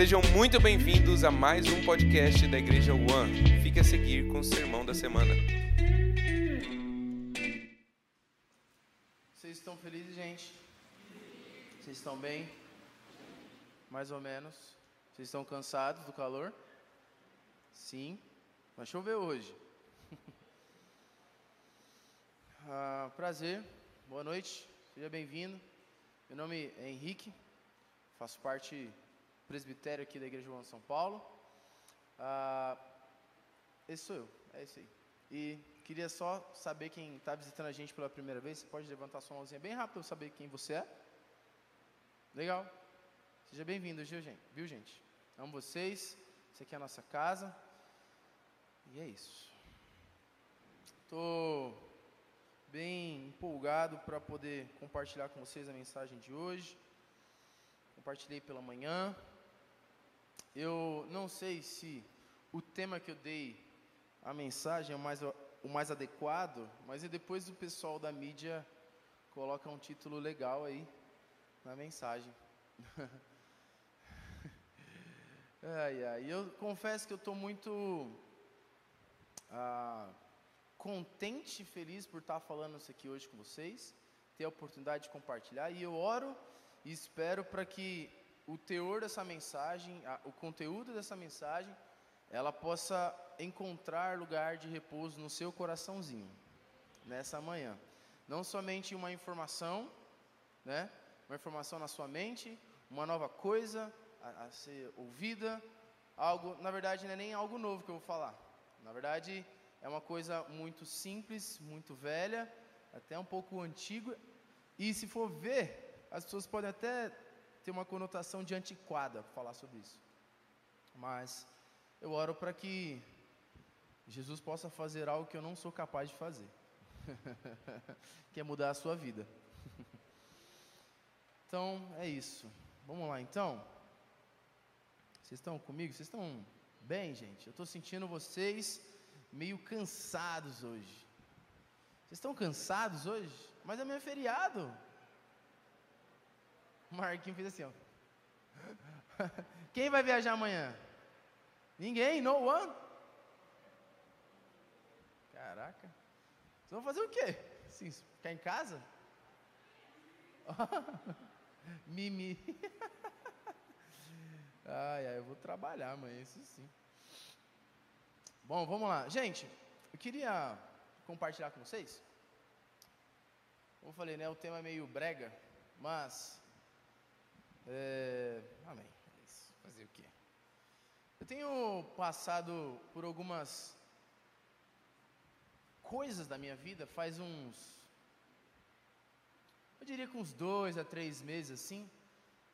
Sejam muito bem-vindos a mais um podcast da Igreja One. Fique a seguir com o sermão da semana. Vocês estão felizes, gente? Vocês estão bem? Mais ou menos. Vocês estão cansados do calor? Sim. Vai chover hoje. ah, prazer. Boa noite. Seja bem-vindo. Meu nome é Henrique. Faço parte presbitério aqui da Igreja João São Paulo. Ah, esse sou eu. É isso aí. E queria só saber quem está visitando a gente pela primeira vez. Você pode levantar sua mãozinha bem rápido para eu saber quem você é. Legal. Seja bem-vindo, viu, gente? Amo vocês. Isso aqui é a nossa casa. E é isso. Estou bem empolgado para poder compartilhar com vocês a mensagem de hoje. Compartilhei pela manhã. Eu não sei se o tema que eu dei a mensagem é o mais, o mais adequado, mas depois o pessoal da mídia coloca um título legal aí na mensagem. ai, ai. Eu confesso que eu estou muito ah, contente e feliz por estar falando isso aqui hoje com vocês, ter a oportunidade de compartilhar, e eu oro e espero para que o teor dessa mensagem, a, o conteúdo dessa mensagem, ela possa encontrar lugar de repouso no seu coraçãozinho, nessa manhã. Não somente uma informação, né? Uma informação na sua mente, uma nova coisa a, a ser ouvida, algo, na verdade não é nem algo novo que eu vou falar. Na verdade, é uma coisa muito simples, muito velha, até um pouco antiga. E se for ver, as pessoas podem até ter uma conotação de antiquada falar sobre isso. Mas eu oro para que Jesus possa fazer algo que eu não sou capaz de fazer. que é mudar a sua vida. então, é isso. Vamos lá, então. Vocês estão comigo? Vocês estão bem, gente? Eu estou sentindo vocês meio cansados hoje. Vocês estão cansados hoje? Mas é feriado. O Marquinhos fez assim, ó. Quem vai viajar amanhã? Ninguém, no one. Caraca. Vocês vão fazer o quê? Sim, ficar em casa? Mimi. ai, ai, eu vou trabalhar amanhã, isso sim. Bom, vamos lá. Gente, eu queria compartilhar com vocês. Como eu falei, né? O tema é meio brega, mas. É, amém. É isso. Fazer o quê? Eu tenho passado por algumas coisas da minha vida faz uns. Eu diria que uns dois a três meses assim.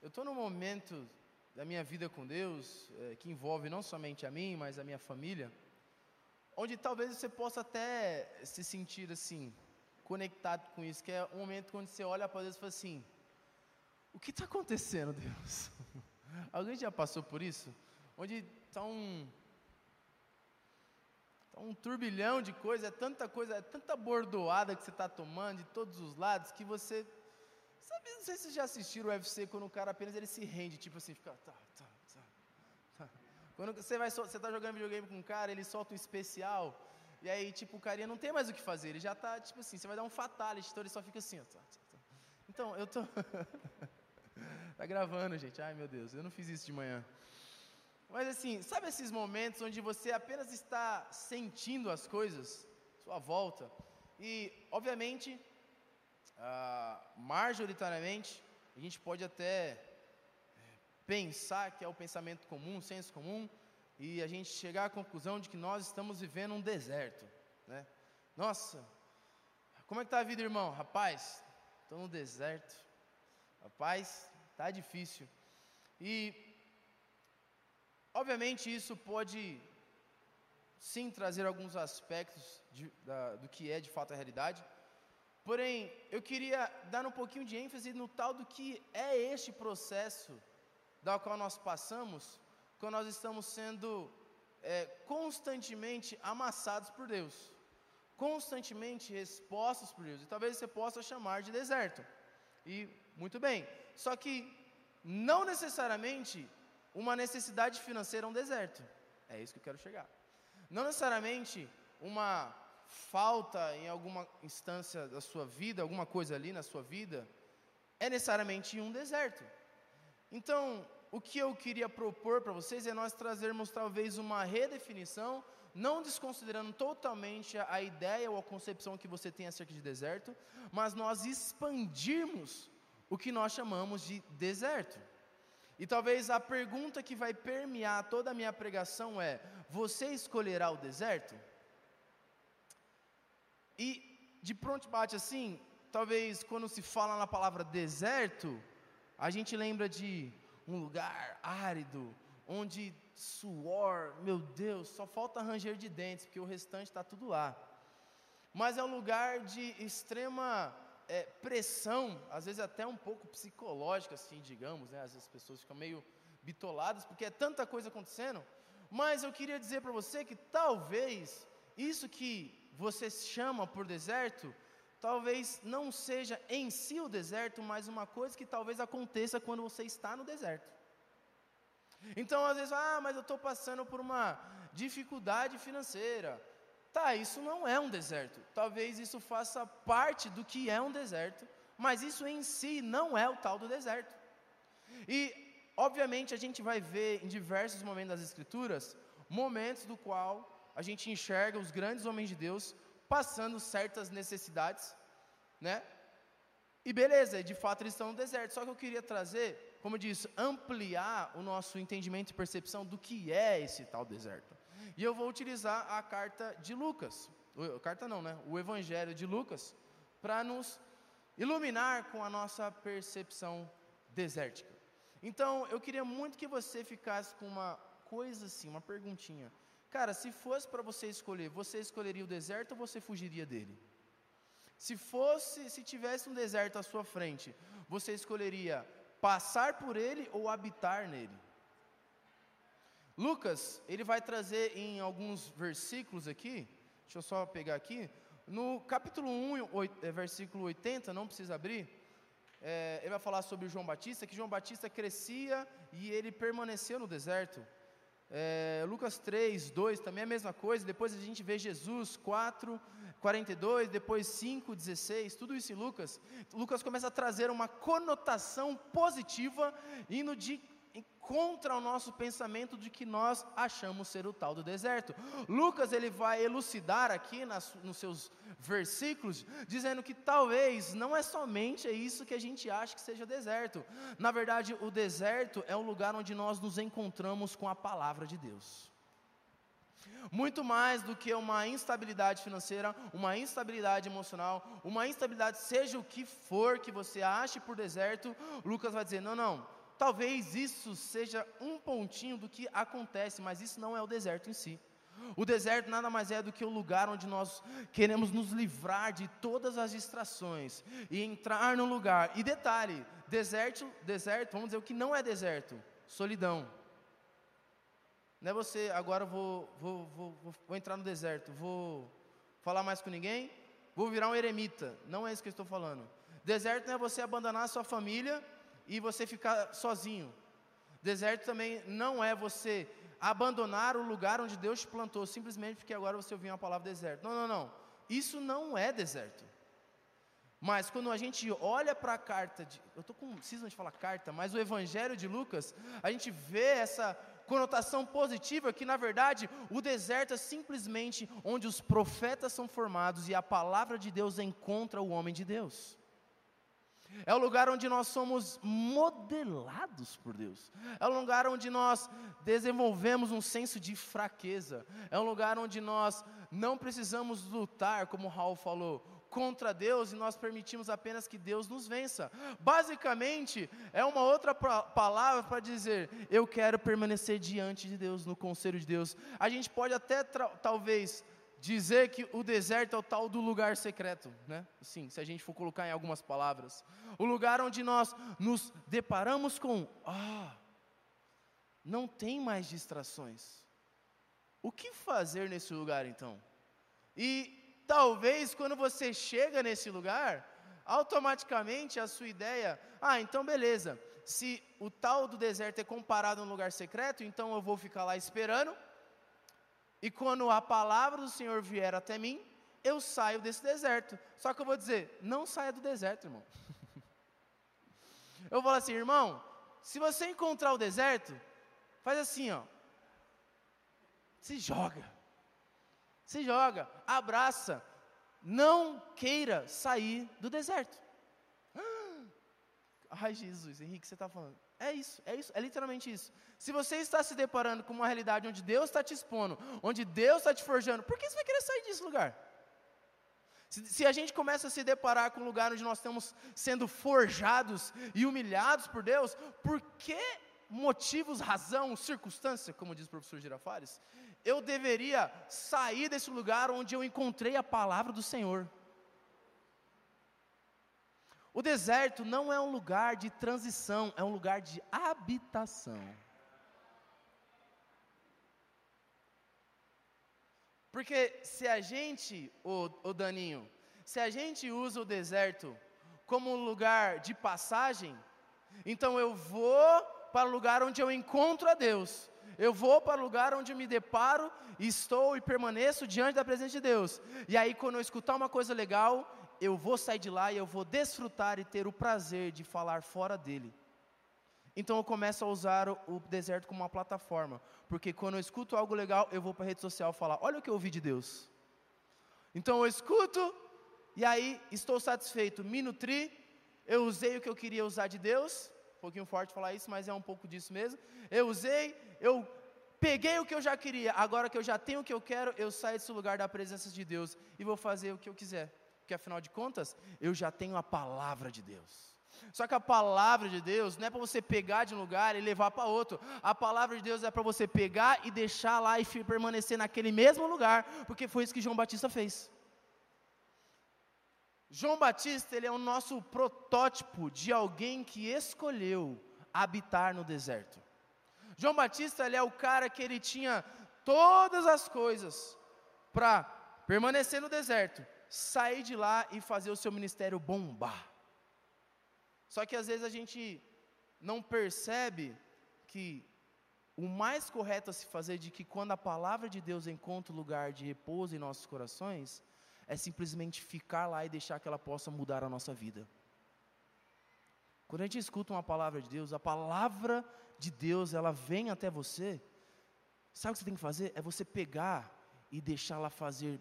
Eu estou num momento da minha vida com Deus é, que envolve não somente a mim, mas a minha família onde talvez você possa até se sentir assim, conectado com isso, que é um momento onde você olha para Deus e fala assim: o que está acontecendo, Deus? Alguém já passou por isso? Onde está um, tá um turbilhão de coisas, é tanta coisa, é tanta bordoada que você está tomando de todos os lados que você. Sabe, não sei se vocês já assistiram o UFC quando o cara apenas ele se rende, tipo assim, fica. Tá, tá, quando você vai, você está jogando videogame com um cara, ele solta um especial, e aí, tipo, o carinha não tem mais o que fazer, ele já está, tipo assim, você vai dar um fatality, então ele só fica assim, ó. Tá, tá, tá. Então, eu tô. tá gravando, gente. Ai, meu Deus, eu não fiz isso de manhã. Mas assim, sabe esses momentos onde você apenas está sentindo as coisas, sua volta, e, obviamente, ah, majoritariamente, a gente pode até pensar que é o pensamento comum, senso comum, e a gente chegar à conclusão de que nós estamos vivendo um deserto, né? Nossa, como é que está a vida, irmão? Rapaz, estou no deserto. Rapaz, tá difícil. E obviamente isso pode sim trazer alguns aspectos de, da, do que é de fato a realidade. Porém, eu queria dar um pouquinho de ênfase no tal do que é este processo da qual nós passamos quando nós estamos sendo é, constantemente amassados por Deus, constantemente expostos por Deus, e talvez você possa chamar de deserto. E muito bem, só que não necessariamente uma necessidade financeira é um deserto. É isso que eu quero chegar. Não necessariamente uma falta em alguma instância da sua vida, alguma coisa ali na sua vida, é necessariamente um deserto. Então, o que eu queria propor para vocês é nós trazermos talvez uma redefinição, não desconsiderando totalmente a, ideia ou a concepção que você tem acerca de deserto, mas nós expandirmos o que nós chamamos de deserto. E talvez a pergunta que vai permear toda a minha pregação é: você escolherá o deserto? E de pronto bate assim, talvez quando se fala na palavra deserto, a gente lembra de um lugar árido, onde suor, meu Deus, só falta ranger de dentes, porque o restante está tudo lá. Mas é um lugar de extrema é, pressão, às vezes até um pouco psicológica, assim, digamos, né? Às vezes as pessoas ficam meio bitoladas, porque é tanta coisa acontecendo. Mas eu queria dizer para você que talvez isso que você chama por deserto, talvez não seja em si o deserto, mas uma coisa que talvez aconteça quando você está no deserto. Então, às vezes, ah, mas eu estou passando por uma dificuldade financeira. Tá, isso não é um deserto. Talvez isso faça parte do que é um deserto, mas isso em si não é o tal do deserto. E, obviamente, a gente vai ver em diversos momentos das Escrituras momentos do qual a gente enxerga os grandes homens de Deus passando certas necessidades, né? E beleza, de fato eles estão no deserto. Só que eu queria trazer, como eu disse, ampliar o nosso entendimento e percepção do que é esse tal deserto. E eu vou utilizar a carta de Lucas, carta não, né? O Evangelho de Lucas, para nos iluminar com a nossa percepção desértica. Então, eu queria muito que você ficasse com uma coisa assim, uma perguntinha. Cara, se fosse para você escolher, você escolheria o deserto ou você fugiria dele? Se fosse, se tivesse um deserto à sua frente, você escolheria passar por ele ou habitar nele? Lucas, ele vai trazer em alguns versículos aqui, deixa eu só pegar aqui, no capítulo 1, 8, é, versículo 80, não precisa abrir, é, ele vai falar sobre João Batista, que João Batista crescia e ele permaneceu no deserto. É, Lucas 3, 2 também é a mesma coisa. Depois a gente vê Jesus 4, 42, depois 5, 16, tudo isso em Lucas. Lucas começa a trazer uma conotação positiva, indo de contra o nosso pensamento de que nós achamos ser o tal do deserto. Lucas ele vai elucidar aqui nas, nos seus versículos, dizendo que talvez não é somente isso que a gente acha que seja deserto. Na verdade, o deserto é o lugar onde nós nos encontramos com a palavra de Deus. Muito mais do que uma instabilidade financeira, uma instabilidade emocional, uma instabilidade, seja o que for que você ache por deserto, Lucas vai dizer: não, não, Talvez isso seja um pontinho do que acontece, mas isso não é o deserto em si. O deserto nada mais é do que o lugar onde nós queremos nos livrar de todas as distrações e entrar no lugar. E detalhe, deserto, deserto, vamos dizer o que não é deserto, solidão. Não é você, agora vou, vou, vou, vou, entrar no deserto, vou falar mais com ninguém, vou virar um eremita. Não é isso que eu estou falando. Deserto não é você abandonar a sua família e você ficar sozinho. Deserto também não é você abandonar o lugar onde Deus te plantou, simplesmente porque agora você ouviu uma palavra deserto. Não, não, não. Isso não é deserto. Mas quando a gente olha para a carta, de, eu estou com cisma de falar carta, mas o Evangelho de Lucas, a gente vê essa conotação positiva que, na verdade, o deserto é simplesmente onde os profetas são formados e a palavra de Deus encontra o homem de Deus. É o lugar onde nós somos modelados por Deus. É um lugar onde nós desenvolvemos um senso de fraqueza. É um lugar onde nós não precisamos lutar, como Raul falou, contra Deus e nós permitimos apenas que Deus nos vença. Basicamente, é uma outra palavra para dizer: eu quero permanecer diante de Deus, no conselho de Deus. A gente pode até talvez dizer que o deserto é o tal do lugar secreto, né? Sim, se a gente for colocar em algumas palavras, o lugar onde nós nos deparamos com, ah, não tem mais distrações. O que fazer nesse lugar então? E talvez quando você chega nesse lugar, automaticamente a sua ideia, ah, então beleza, se o tal do deserto é comparado a um lugar secreto, então eu vou ficar lá esperando. E quando a palavra do Senhor vier até mim, eu saio desse deserto. Só que eu vou dizer, não saia do deserto, irmão. eu vou falar assim, irmão, se você encontrar o deserto, faz assim, ó. Se joga. Se joga, abraça. Não queira sair do deserto. Ai, Jesus, Henrique, você está falando. É isso, é isso, é literalmente isso. Se você está se deparando com uma realidade onde Deus está te expondo, onde Deus está te forjando, por que você vai querer sair desse lugar? Se, se, a gente começa a se deparar com um lugar onde nós estamos sendo forjados e humilhados por Deus, por que motivos, razão, circunstância, como diz o professor Girafales, eu deveria sair desse lugar onde eu encontrei a palavra do Senhor? O deserto não é um lugar de transição, é um lugar de habitação. Porque se a gente, o, Daninho, se a gente usa o deserto como um lugar de passagem, então eu vou para o lugar onde eu encontro a Deus. Eu vou para o lugar onde eu me deparo, estou e permaneço diante da presença de Deus. E aí, quando eu escutar uma coisa legal, eu vou sair de lá e eu vou desfrutar e ter o prazer de falar fora dele. Então eu começo a usar o, deserto como uma plataforma, porque quando eu escuto algo legal, eu vou para a rede social falar: olha o que eu ouvi de Deus. Então eu escuto e aí estou satisfeito, me nutri, eu usei o que eu queria usar de Deus, um pouquinho forte falar isso, mas é um pouco disso mesmo. Eu usei, eu peguei o que eu já queria, agora que eu já tenho o que eu quero, eu saio desse lugar da presença de Deus e vou fazer o que eu quiser porque afinal de contas, eu já tenho a palavra de Deus. Só que a palavra de Deus não é para você pegar de um lugar e levar para outro. A palavra de Deus é para você pegar e deixar lá e permanecer naquele mesmo lugar, porque foi isso que João Batista fez. João Batista, ele é o nosso protótipo de alguém que escolheu habitar no deserto. João Batista, ele é o cara que ele tinha todas as coisas para permanecer no deserto, sair de lá e fazer o seu ministério bombar. Só que às vezes a gente não percebe que o mais correto a se fazer de que quando a palavra de Deus encontra lugar de repouso em nossos corações, é simplesmente ficar lá e deixar que ela possa mudar a nossa vida. Quando a gente escuta uma palavra de Deus, a palavra de Deus, ela vem até você, sabe o que você tem que fazer? É você pegar e deixar ela fazer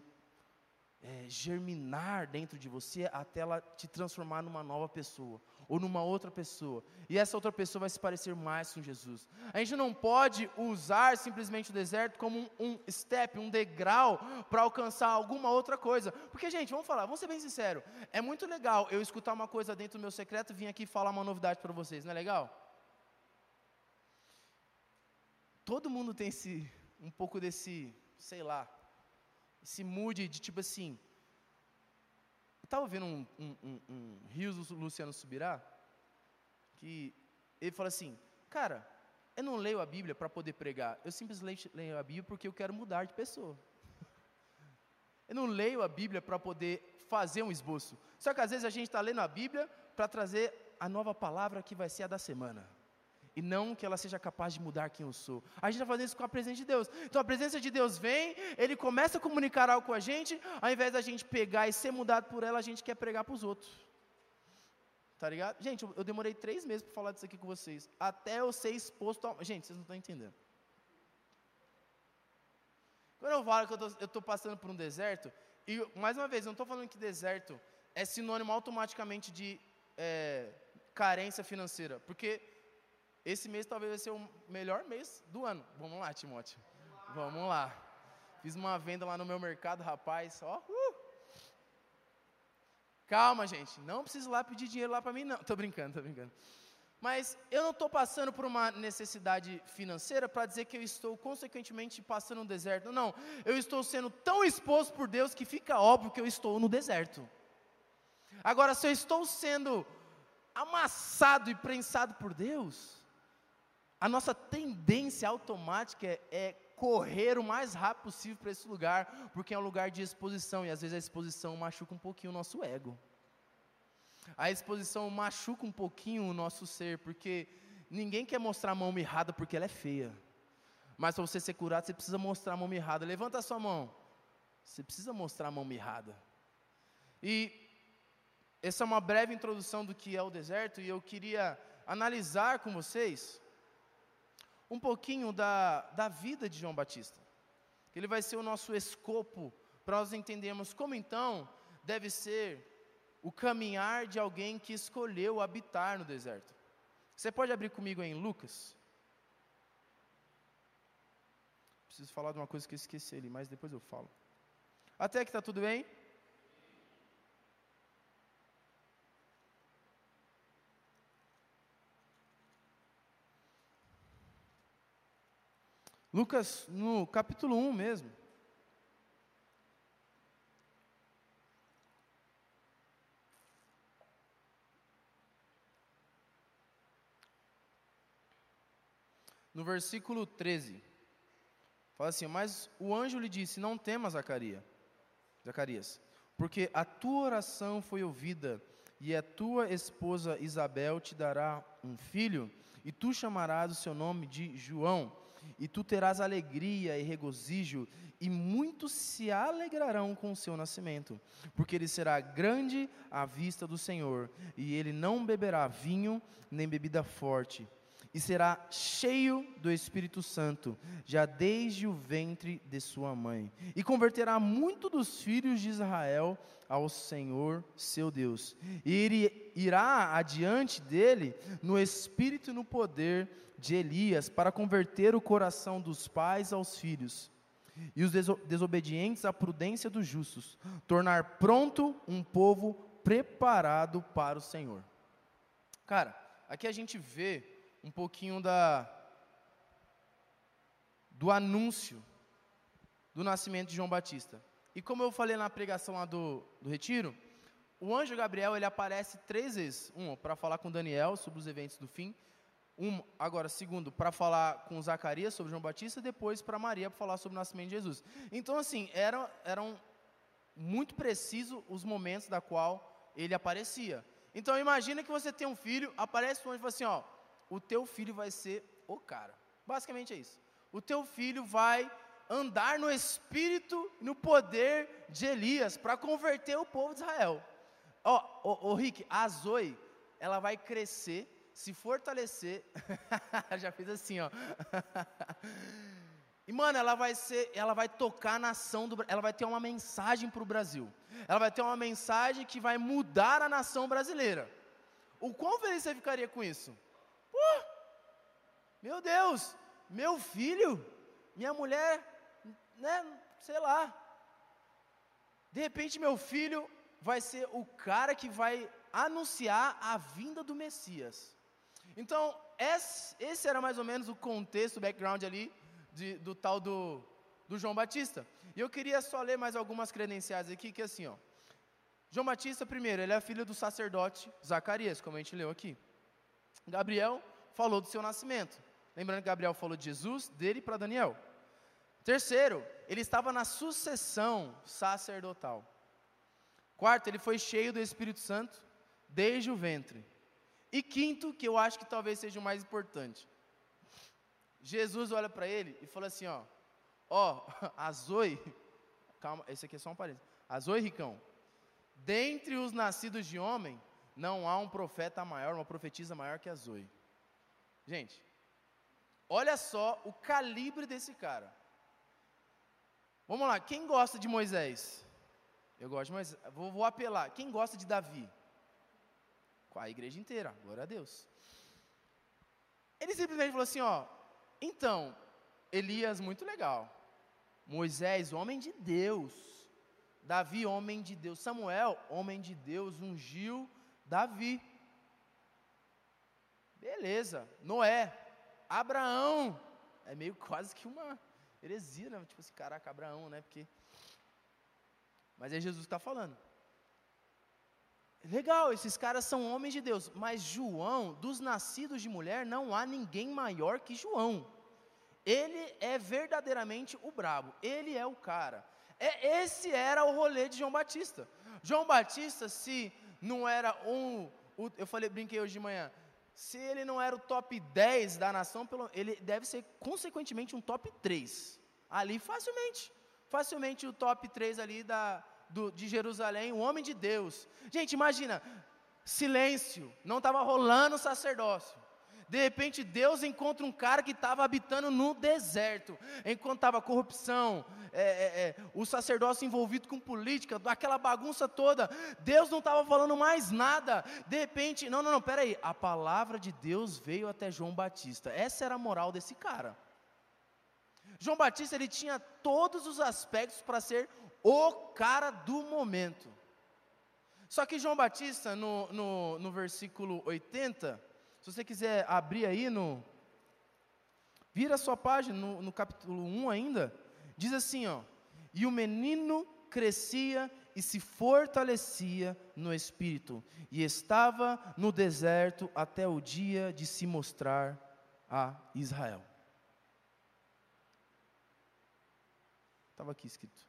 é, germinar dentro de você até ela te transformar numa nova pessoa ou numa outra pessoa. E essa outra pessoa vai se parecer mais com Jesus. A gente não pode usar simplesmente o deserto como um, um step, um degrau para alcançar alguma outra coisa. Porque, gente, vamos falar, vamos ser bem sinceros. É muito legal eu escutar uma coisa dentro do meu secreto e vir aqui falar uma novidade para vocês, não é legal? Todo mundo tem esse, um pouco desse, sei lá, se mude de tipo assim. Estava vendo um, um, um, um Rios Luciano Subirá, que ele fala assim, cara, eu não leio a Bíblia para poder pregar, eu simplesmente leio a Bíblia porque eu quero mudar de pessoa. Eu não leio a Bíblia para poder fazer um esboço. Só que às vezes a gente está lendo a Bíblia para trazer a nova palavra que vai ser a da semana e não que ela seja capaz de mudar quem eu sou. A gente está fazendo isso com a presença de Deus. Então a presença de Deus vem, Ele começa a comunicar algo com a gente, ao invés da gente pegar e ser mudado por ela, a gente quer pregar para os outros. Tá ligado? Gente, eu, demorei três meses para falar disso aqui com vocês, até eu ser exposto a... Gente, vocês não estão entendendo. Quando eu falo que eu estou passando por um deserto, e mais uma vez, eu não estou falando que deserto é sinônimo automaticamente de é, carência financeira, porque esse mês talvez vai ser o melhor mês do ano. Vamos lá, Timóteo. Vamos lá. Fiz uma venda lá no meu mercado, rapaz. Ó, uh. Calma, gente. Não preciso lá pedir dinheiro lá para mim, não. Tô brincando, tô brincando. Mas eu não estou passando por uma necessidade financeira para dizer que eu estou consequentemente passando um deserto. Não, eu estou sendo tão exposto por Deus que fica óbvio que eu estou no deserto. Agora, se eu estou sendo amassado e prensado por Deus, a nossa tendência automática é, correr o mais rápido possível para esse lugar, porque é um lugar de exposição e às vezes a exposição machuca um pouquinho o nosso ego. A exposição machuca um pouquinho o nosso ser, porque ninguém quer mostrar a mão mirrada porque ela é feia. Mas para você ser curado, você precisa mostrar a mão mirrada. Levanta a sua mão. Você precisa mostrar a mão mirrada. E essa é uma breve introdução do que é o deserto, e eu queria analisar com vocês um pouquinho da, da vida de João Batista. Ele vai ser o nosso escopo para nós entendermos como então deve ser o caminhar de alguém que escolheu habitar no deserto. Você pode abrir comigo em Lucas? Preciso falar de uma coisa que eu esqueci ali, mas depois eu falo. Até que está tudo bem? Lucas, no capítulo 1 mesmo. no versículo 13. Fala assim: Mas o anjo lhe disse: Não temas, Zacarias, Zacarias, porque a tua oração foi ouvida, e a tua esposa Isabel te dará um filho, e tu chamarás o seu nome de João, e tu terás alegria e regozijo, e muitos se alegrarão com o seu nascimento, porque ele será grande à vista do Senhor, e ele não beberá vinho nem bebida forte e será cheio do Espírito Santo, já desde o ventre de sua mãe, e converterá muito dos filhos de Israel ao Senhor seu Deus. E ele irá adiante dele no espírito e no poder de Elias, para converter o coração dos pais aos filhos, e os desobedientes à prudência dos justos, tornar pronto um povo preparado para o Senhor. Cara, aqui a gente vê um pouquinho da do anúncio do nascimento de João Batista. E como eu falei na pregação lá do, do retiro, o anjo Gabriel ele aparece três vezes. Um, para falar com Daniel sobre os eventos do fim. Um, agora, segundo, para falar com Zacarias sobre João Batista. Depois para Maria para falar sobre o nascimento de Jesus. Então, assim, eram, eram muito precisos os momentos da qual ele aparecia. Então, imagina que você tem um filho, aparece um anjo e fala assim, ó, o teu filho vai ser o cara. Basicamente é isso. O teu filho vai andar no espírito e no poder de Elias para converter o povo de Israel. Ó, oh, oh, Rick, a Zoe, ela vai crescer, se fortalecer. Já fiz assim, ó. E mano, ela vai ser, ela vai tocar a nação do, ela vai ter uma mensagem para o Brasil. Ela vai ter uma mensagem que vai mudar a nação brasileira. O quão feliz você ficaria com isso? Uh, meu Deus, meu filho, minha mulher, né, sei lá. De repente, meu filho vai ser o cara que vai anunciar a vinda do Messias. Então, esse, era mais ou menos o contexto, o background ali de, do tal do, do João Batista. E eu queria só ler mais algumas credenciais aqui, que é assim, ó. João Batista, primeiro, ele é filho do sacerdote Zacarias, como a gente leu aqui. Gabriel falou do seu nascimento. Lembrando que Gabriel falou de Jesus, dele para Daniel. Terceiro, ele estava na sucessão sacerdotal. Quarto, ele foi cheio do Espírito Santo desde o ventre. E quinto, que eu acho que talvez seja o mais importante. Jesus olha para ele e fala assim, ó, ó, a Zoe, calma, esse aqui é só um parênteses. A Zoe, Ricão, dentre os nascidos de homem, não há um profeta maior, uma profetisa maior que a Zoe. Gente, olha só o calibre desse cara. Vamos lá, quem gosta de Moisés? Eu gosto de Moisés. Vou, vou apelar. Quem gosta de Davi? A igreja inteira, glória a Deus. Ele simplesmente falou assim: ó, então, Elias, muito legal. Moisés, homem de Deus. Davi, homem de Deus. Samuel, homem de Deus, ungiu Davi. Beleza. Noé. Abraão. É meio quase que uma heresia, né? Tipo assim, caraca, Abraão, né? Porque. Mas é Jesus que está falando. Legal, esses caras são homens de Deus, mas João, dos nascidos de mulher, não há ninguém maior que João. Ele é verdadeiramente o brabo, ele é o cara. É, esse era o rolê de João Batista. João Batista, se não era um. eu falei, brinquei hoje de manhã. Se ele não era o top 10 da nação, pelo, ele deve ser consequentemente um top 3. Ali facilmente. Facilmente o top 3 ali da, do, de Jerusalém, o homem de Deus. Gente, imagina, silêncio, não estava rolando o sacerdócio. De repente Deus encontra um cara que estava habitando no deserto, enquanto estava corrupção, é, é, é, o sacerdócio envolvido com política, aquela bagunça toda. Deus não estava falando mais nada. De repente, não, não, não, peraí. A palavra de Deus veio até João Batista. Essa era a moral desse cara. João Batista ele tinha todos os aspectos para ser o cara do momento. Só que João Batista, no, no, no versículo 80, se você quiser abrir aí no. Vira a sua página, no, no capítulo 1 ainda, diz assim, ó. E o menino crescia e se fortalecia no espírito, e estava no deserto até o dia de se mostrar a Israel. Estava aqui escrito.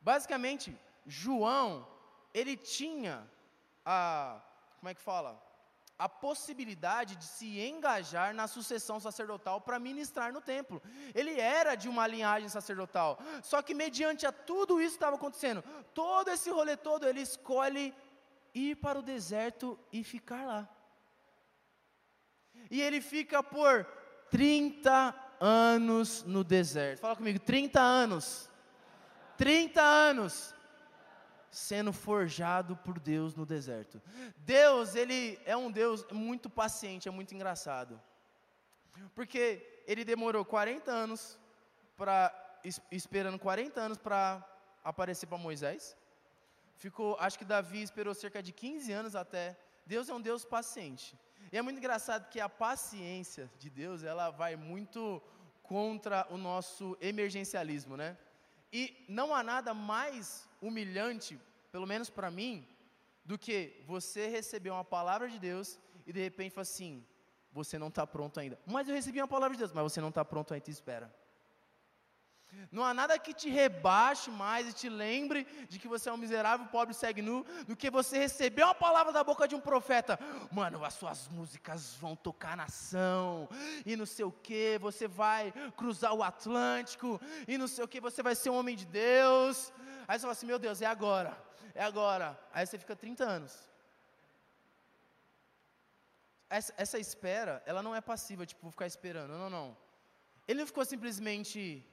Basicamente, João, ele tinha a como é que fala? A possibilidade de se engajar na sucessão sacerdotal para ministrar no templo. Ele era de uma linhagem sacerdotal. Só que, mediante a tudo isso que estava acontecendo, todo esse rolê todo, ele escolhe ir para o deserto e ficar lá. E ele fica por 30 anos no deserto. Fala comigo, 30 anos. 30 anos sendo forjado por Deus no deserto. Deus, ele é um Deus muito paciente, é muito engraçado. Porque ele demorou 40 anos para esperando 40 anos para aparecer para Moisés. Ficou, acho que Davi esperou cerca de 15 anos até. Deus é um Deus paciente. E é muito engraçado que a paciência de Deus, ela vai muito contra o nosso emergencialismo, né? E não há nada mais humilhante, pelo menos para mim, do que você receber uma palavra de Deus e de repente falar assim: você não está pronto ainda. Mas eu recebi uma palavra de Deus, mas você não está pronto ainda, te espera. Não há nada que te rebaixe mais e te lembre de que você é um miserável, pobre, segue nu, do que você receber uma palavra da boca de um profeta. Mano, as suas músicas vão tocar nação, e não sei o que, você vai cruzar o Atlântico, e não sei o que, você vai ser um homem de Deus. Aí você fala assim: meu Deus, é agora, é agora. Aí você fica 30 anos. Essa, essa espera, ela não é passiva, tipo, ficar esperando. Não, não. Ele não ficou simplesmente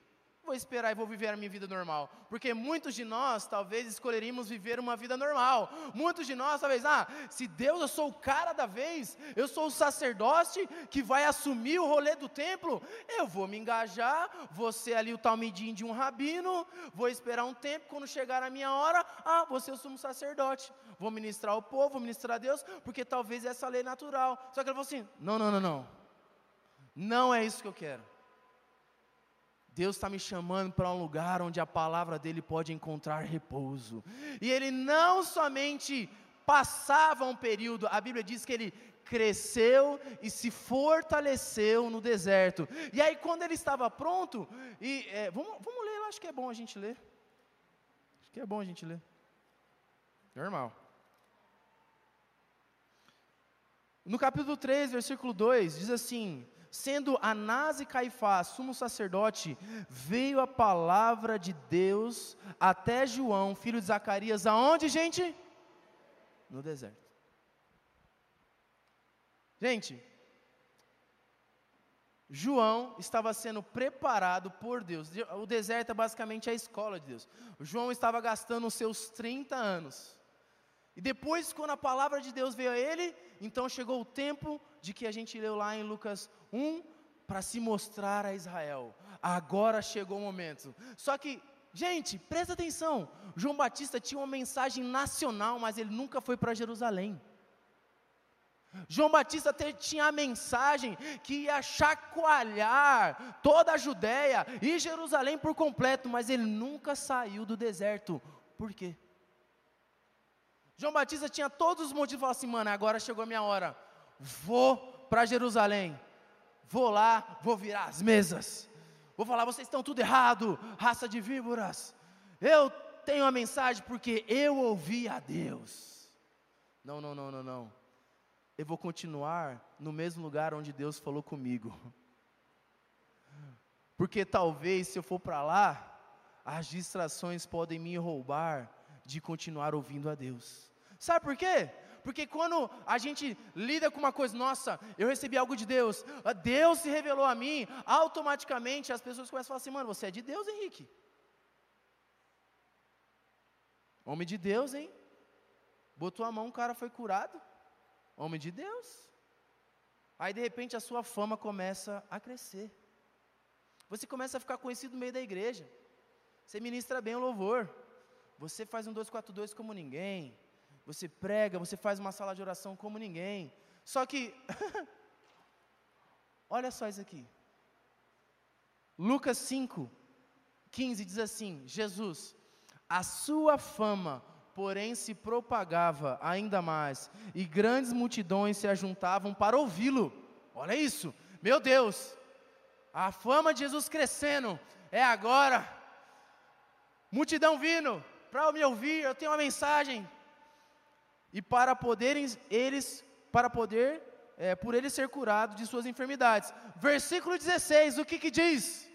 vou esperar e vou viver a minha vida normal. Porque muitos de nós talvez escolheríamos viver uma vida normal. Muitos de nós talvez, ah, se Deus eu sou o cara da vez, eu sou o sacerdote que vai assumir o rolê do templo, eu vou me engajar, vou ser ali o talmidim de um rabino, vou esperar um tempo, quando chegar a minha hora, ah, vou ser o sumo sacerdote. Vou ministrar o povo, vou ministrar a Deus, porque talvez essa lei é natural. Só que ele falou assim: não, não, não, não. Não é isso que eu quero. Deus está me chamando para um lugar onde a palavra dele pode encontrar repouso. E ele não somente passava um período, a Bíblia diz que ele cresceu e se fortaleceu no deserto. E aí, quando ele estava pronto, e é, vamos, vamos ler, acho que é bom a gente ler. Acho que é bom a gente ler. Normal. No capítulo 3, versículo 2, diz assim: Sendo Anás e Caifás sumo sacerdote, veio a palavra de Deus até João, filho de Zacarias, aonde, gente? No deserto. Gente, João estava sendo preparado por Deus. O deserto é basicamente a escola de Deus. João estava gastando os seus 30 anos. E depois, quando a palavra de Deus veio a ele, então chegou o tempo de que a gente leu lá em Lucas 1 para se mostrar a Israel. Agora chegou o momento. Só que, gente, presta atenção. João Batista tinha uma mensagem nacional, mas ele nunca foi para Jerusalém. João Batista tinha a mensagem que ia chacoalhar toda a Judéia e Jerusalém por completo, mas ele nunca saiu do deserto. Por quê? João Batista tinha todos os motivos assim, mano, agora chegou a minha hora. Vou para Jerusalém. Vou lá, vou virar as mesas. Vou falar, vocês estão tudo errado, raça de víboras. Eu tenho a mensagem porque eu ouvi a Deus. Não, não, não, não, não. Eu vou continuar no mesmo lugar onde Deus falou comigo. Porque talvez se eu for para lá, as distrações podem me roubar de continuar ouvindo a Deus. Sabe por quê? Porque quando a gente lida com uma coisa, nossa, eu recebi algo de Deus, Deus se revelou a mim, automaticamente as pessoas começam a falar assim, mano, você é de Deus, Henrique. Homem de Deus, hein? Botou a mão, o cara foi curado. Homem de Deus. Aí de repente a sua fama começa a crescer. Você começa a ficar conhecido no meio da igreja. Você ministra bem o louvor. Você faz um 242 como ninguém você prega, você faz uma sala de oração como ninguém. Só que, olha só isso aqui. Lucas 5, 15 diz assim: Jesus, a sua fama, porém, se propagava ainda mais, e grandes multidões se ajuntavam para ouvi-lo. Olha isso, meu Deus, a fama de Jesus crescendo, é agora. Multidão vindo para me ouvir, eu tenho uma mensagem, e para poderem eles, para poder, é, por ele ser curado de suas enfermidades. Versículo 16, o que que diz?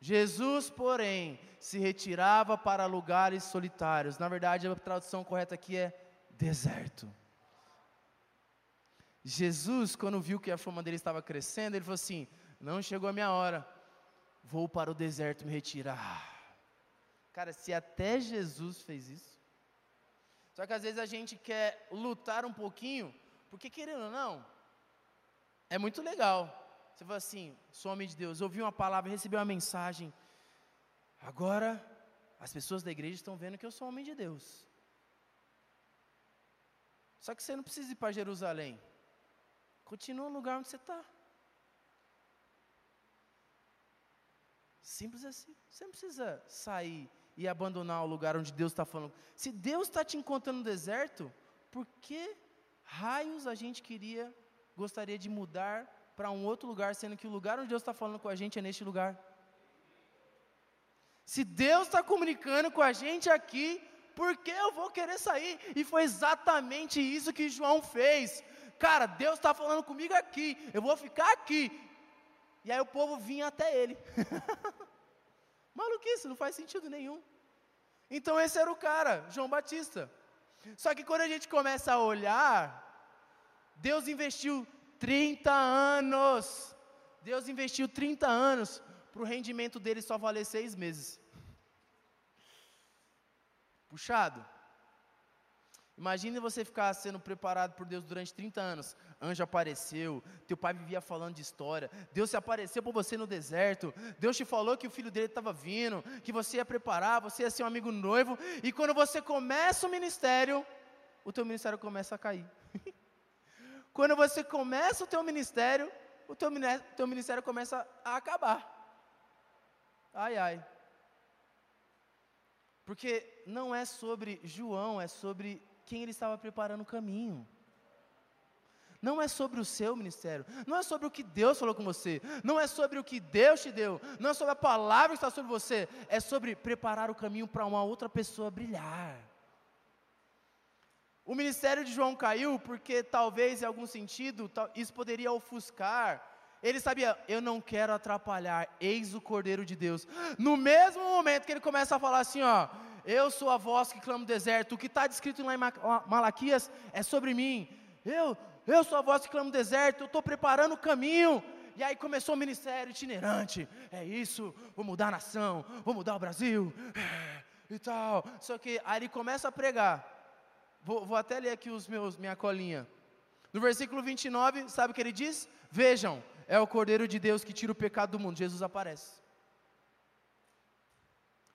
Jesus, porém, se retirava para lugares solitários. Na verdade, a tradução correta aqui é deserto. Jesus, quando viu que a fama dele estava crescendo, ele falou assim: Não chegou a minha hora, vou para o deserto me retirar. Cara, se até Jesus fez isso, só que às vezes a gente quer lutar um pouquinho, porque querendo ou não, é muito legal. Você fala assim, sou homem de Deus, ouvi uma palavra, recebi uma mensagem. Agora, as pessoas da igreja estão vendo que eu sou homem de Deus. Só que você não precisa ir para Jerusalém. Continua no lugar onde você está. Simples assim. Você não precisa sair e abandonar o lugar onde Deus está falando. Se Deus está te encontrando no deserto, por que raios a gente queria, gostaria de mudar para um outro lugar, sendo que o lugar onde Deus está falando com a gente é neste lugar? Se Deus está comunicando com a gente aqui, por que eu vou querer sair? E foi exatamente isso que João fez. Cara, Deus está falando comigo aqui, eu vou ficar aqui. E aí o povo vinha até ele. Maluquice, não faz sentido nenhum. Então esse era o cara, João Batista. Só que quando a gente começa a olhar, Deus investiu 30 anos. Deus investiu 30 anos para o rendimento dele só valer seis meses. Puxado. Imagine você ficar sendo preparado por Deus durante 30 anos. Anjo apareceu, teu pai vivia falando de história. Deus se apareceu por você no deserto. Deus te falou que o filho dele estava vindo, que você ia preparar, você ia ser um amigo noivo. E quando você começa o ministério, o teu ministério começa a cair. quando você começa o teu ministério, o teu, teu ministério começa a acabar. Ai, ai. Porque não é sobre João, é sobre quem ele estava preparando o caminho. Não é sobre o seu ministério, não é sobre o que Deus falou com você, não é sobre o que Deus te deu, não é sobre a palavra que está sobre você, é sobre preparar o caminho para uma outra pessoa brilhar. O ministério de João caiu porque talvez em algum sentido isso poderia ofuscar. Ele sabia, eu não quero atrapalhar, eis o Cordeiro de Deus. No mesmo momento que ele começa a falar assim, ó, eu sou a voz que clama no deserto. O que está descrito lá em Malaquias é sobre mim. Eu, eu sou a voz que clama no deserto. Eu estou preparando o caminho. E aí começou o ministério itinerante. É isso, vou mudar a nação, vou mudar o Brasil. É, e tal. Só que aí ele começa a pregar. Vou, vou até ler aqui os meus, minha colinha. No versículo 29, sabe o que ele diz? Vejam, é o Cordeiro de Deus que tira o pecado do mundo. Jesus aparece.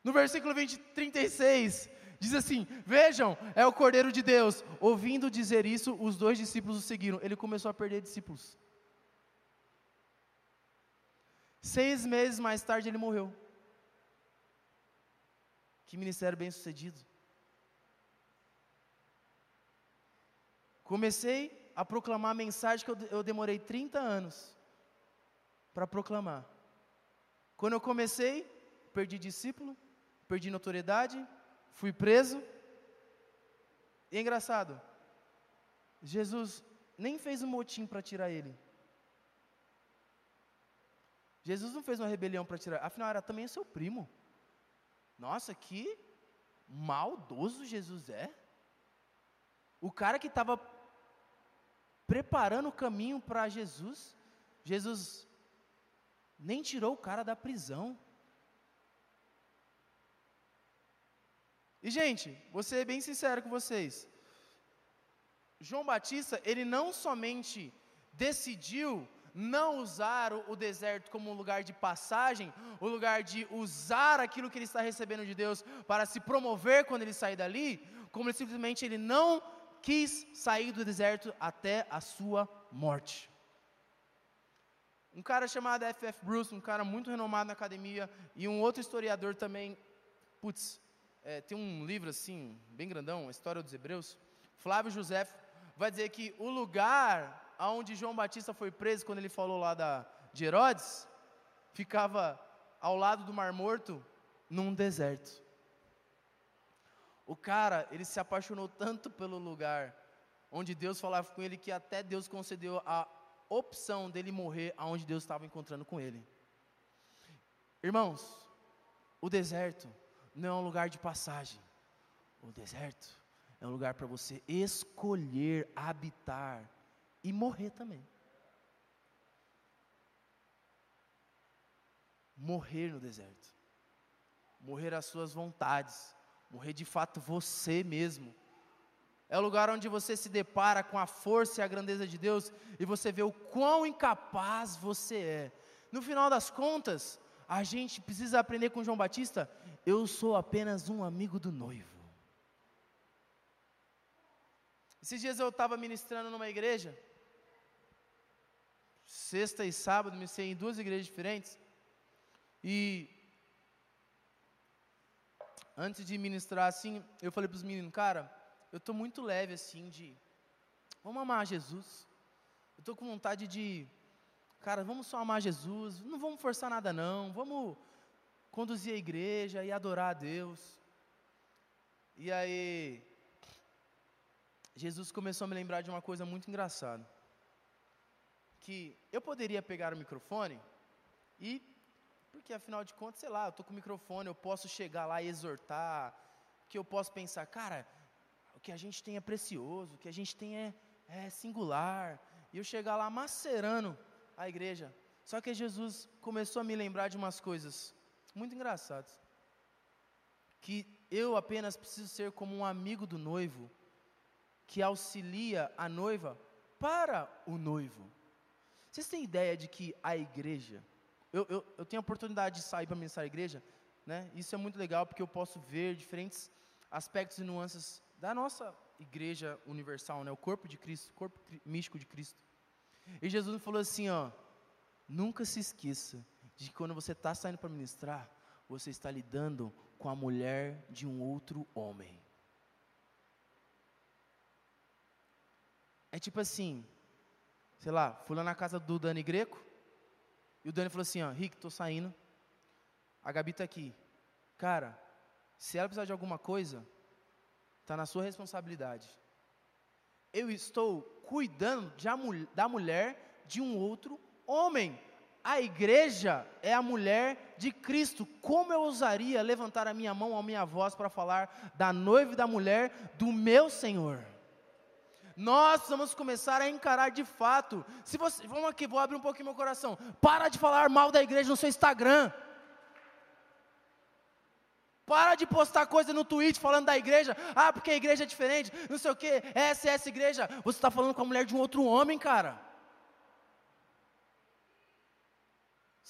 No versículo 20, 36, diz assim: Vejam, é o Cordeiro de Deus. Ouvindo dizer isso, os dois discípulos o seguiram. Ele começou a perder discípulos. Seis meses mais tarde ele morreu. Que ministério bem sucedido. Comecei a proclamar a mensagem que eu, eu demorei 30 anos para proclamar. Quando eu comecei, perdi discípulo, perdi notoriedade, fui preso. E é engraçado, Jesus nem fez um motim para tirar ele. Jesus não fez uma rebelião para tirar, afinal era também seu primo. Nossa, que maldoso Jesus é. O cara que estava preparando o caminho para Jesus, Jesus nem tirou o cara da prisão. E gente, vou ser bem sincero com vocês. João Batista, ele não somente decidiu não usar o, deserto como um lugar de passagem, o lugar de usar aquilo que ele está recebendo de Deus para se promover quando ele sair dali, como ele simplesmente ele não quis sair do deserto até a sua morte. Um cara chamado F.F. Bruce, um cara muito renomado na academia, e um outro historiador também, putz, é, tem um livro assim, bem grandão, a História dos Hebreus, Flávio José, vai dizer que o lugar aonde João Batista foi preso quando ele falou lá da, de Herodes, ficava ao lado do Mar Morto, num deserto. O cara, ele se apaixonou tanto pelo lugar onde Deus falava com ele que até Deus concedeu a opção dele morrer aonde Deus estava encontrando com ele. Irmãos, o deserto não é um lugar de passagem. O deserto é um lugar para você escolher habitar e morrer também. Morrer no deserto. Morrer às suas vontades. Morrer de fato você mesmo. É o lugar onde você se depara com a força e a grandeza de Deus e você vê o quão incapaz você é. No final das contas, a gente precisa aprender com João Batista: eu sou apenas um amigo do noivo. Esses dias eu estava ministrando numa igreja sexta e sábado, sei em duas igrejas diferentes. E antes de ministrar assim, eu falei para os meninos, cara, eu estou muito leve assim de, vamos amar Jesus. Eu estou com vontade de, cara, vamos só amar Jesus, não vamos forçar nada não, vamos conduzir a igreja e adorar a Deus. E aí, Jesus começou a me lembrar de uma coisa muito engraçada que eu poderia pegar o microfone e, porque afinal de contas, sei lá, eu estou com o microfone, eu posso chegar lá e exortar, que eu posso pensar, cara, o que a gente tem é precioso, o que a gente tem é, é singular, e eu chegar lá macerando a igreja. Só que Jesus começou a me lembrar de umas coisas muito engraçadas. Que eu apenas preciso ser como um amigo do noivo, que auxilia a noiva para o noivo. Vocês têm ideia de que a igreja, eu, eu, eu tenho a oportunidade de sair para ministrar a igreja, né? Isso é muito legal porque eu posso ver diferentes aspectos e nuances da nossa igreja universal, né? O corpo de Cristo, o corpo místico de Cristo. E Jesus falou assim, ó, nunca se esqueça de que quando você está saindo para ministrar, você está lidando com a mulher de um outro homem. É tipo assim, sei lá, fui lá na casa do Dani Greco, e o Dani falou assim, ó, Rick, tô saindo, a Gabi tá aqui. Cara, se ela precisar de alguma coisa, tá na sua responsabilidade. Eu estou cuidando da mulher de um outro homem. A igreja é a mulher de Cristo. Como eu ousaria levantar a minha mão, a minha voz para falar da noiva e da mulher do meu Senhor? Nós vamos começar a encarar de fato. Se você, vamos aqui, vou abrir um pouquinho meu coração. Para de falar mal da igreja no seu Instagram. Para de postar coisa no Twitch falando da igreja. Ah, porque a igreja é diferente. Não sei o que. Essa é essa igreja. Você está falando com a mulher de um outro homem, cara.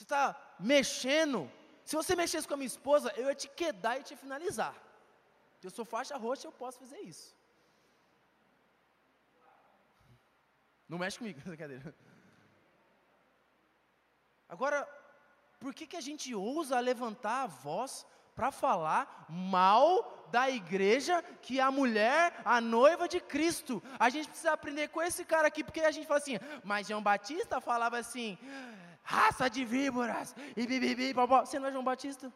Você está mexendo. Se você mexesse com a minha esposa, eu ia te quedar e te finalizar. Eu sou faixa roxa, eu posso fazer isso. Não mexe comigo, brincadeira. Agora, por que, que a gente ousa levantar a voz para falar mal da igreja que é a mulher, a noiva de Cristo? A gente precisa aprender com esse cara aqui, porque a gente fala assim, mas João Batista falava assim, raça de víboras, e bibibi. Você não é João Batista?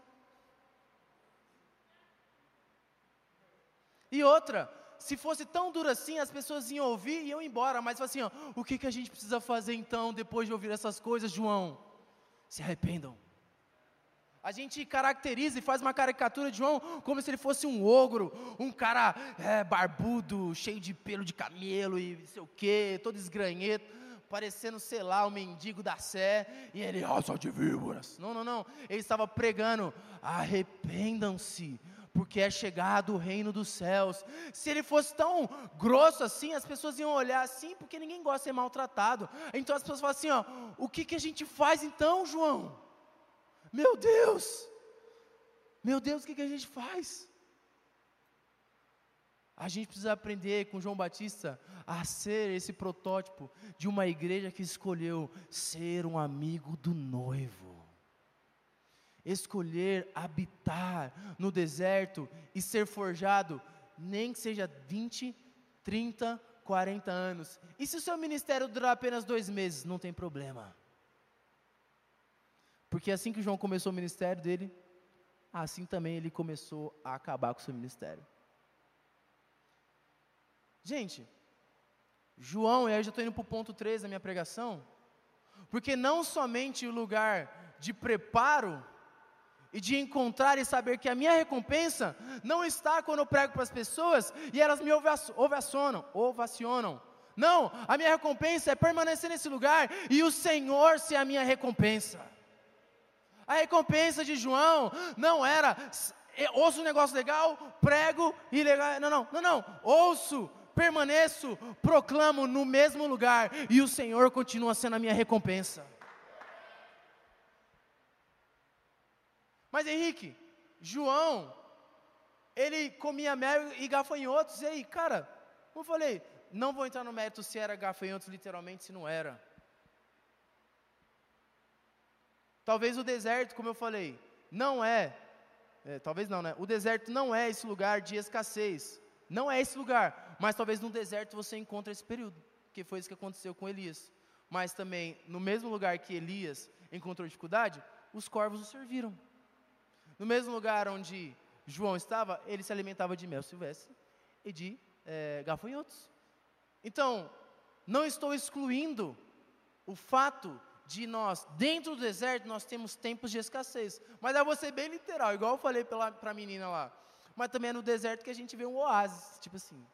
E outra, se fosse tão duro assim, as pessoas iam ouvir e iam embora. Mas assim, ó, o que, que a gente precisa fazer então, depois de ouvir essas coisas, João? Se arrependam. A gente caracteriza e faz uma caricatura de João como se ele fosse um ogro, um cara é, barbudo, cheio de pelo de camelo e não sei o quê, todo esgranheto, parecendo, sei lá, o mendigo da Sé, e ele, raça de víboras. Não, não, não. Ele estava pregando: arrependam-se, porque é chegado o reino dos céus. Se ele fosse tão grosso assim, as pessoas iam olhar assim, porque ninguém gosta de ser maltratado. Então as pessoas falam assim: ó, o que, que a gente faz então, João? Meu Deus! Meu Deus, o que, que a gente faz? A gente precisa aprender com João Batista a ser esse protótipo de uma igreja que escolheu ser um amigo do noivo. Escolher habitar no deserto e ser forjado, nem que seja 20, 30, 40 anos. E se o seu ministério durar apenas dois meses, não tem problema. Porque assim que João começou o ministério dele, assim também ele começou a acabar com o seu ministério. Gente, João, e aí já estou indo para o ponto 3 da minha pregação, porque não somente o lugar de preparo e de encontrar e saber que a minha recompensa não está quando eu prego para as pessoas e elas me ovacionam, ovacionam. Não, a minha recompensa é permanecer nesse lugar e o Senhor ser a minha recompensa. A recompensa de João não era ouço um negócio legal, prego e legal. Não, não, não, não. Ouço, permaneço, proclamo no mesmo lugar e o Senhor continua sendo a minha recompensa. Mas Henrique, João, ele comia mel e gafanhotos, e aí, cara, eu falei, não vou entrar no mérito se era gafanhotos literalmente, se não era. Talvez o deserto, como eu falei, não é, é, talvez não, né? O deserto não é esse lugar de escassez. Não é esse lugar. Mas talvez no deserto você encontre esse período. Que foi isso que aconteceu com Elias. Mas também, no mesmo lugar que Elias encontrou dificuldade, os corvos o serviram. No mesmo lugar onde João estava, ele se alimentava de mel silvestre e de é, gafanhotos. Então, não estou excluindo o fato de nós, dentro do deserto, nós temos tempos de escassez. Mas eu vou ser bem literal, igual eu falei para a menina lá. Mas também é no deserto que a gente vê um oásis, tipo assim,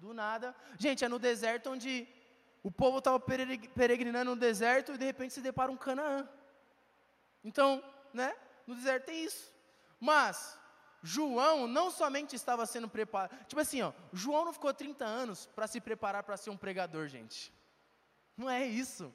do nada. Gente, é no deserto onde o povo estava peregrinando no deserto e de repente se depara um Canaã. Então, né, no deserto tem isso. Mas, João não somente estava sendo preparado, tipo assim, ó, João não ficou 30 anos para se preparar para ser um pregador, gente. Não é isso.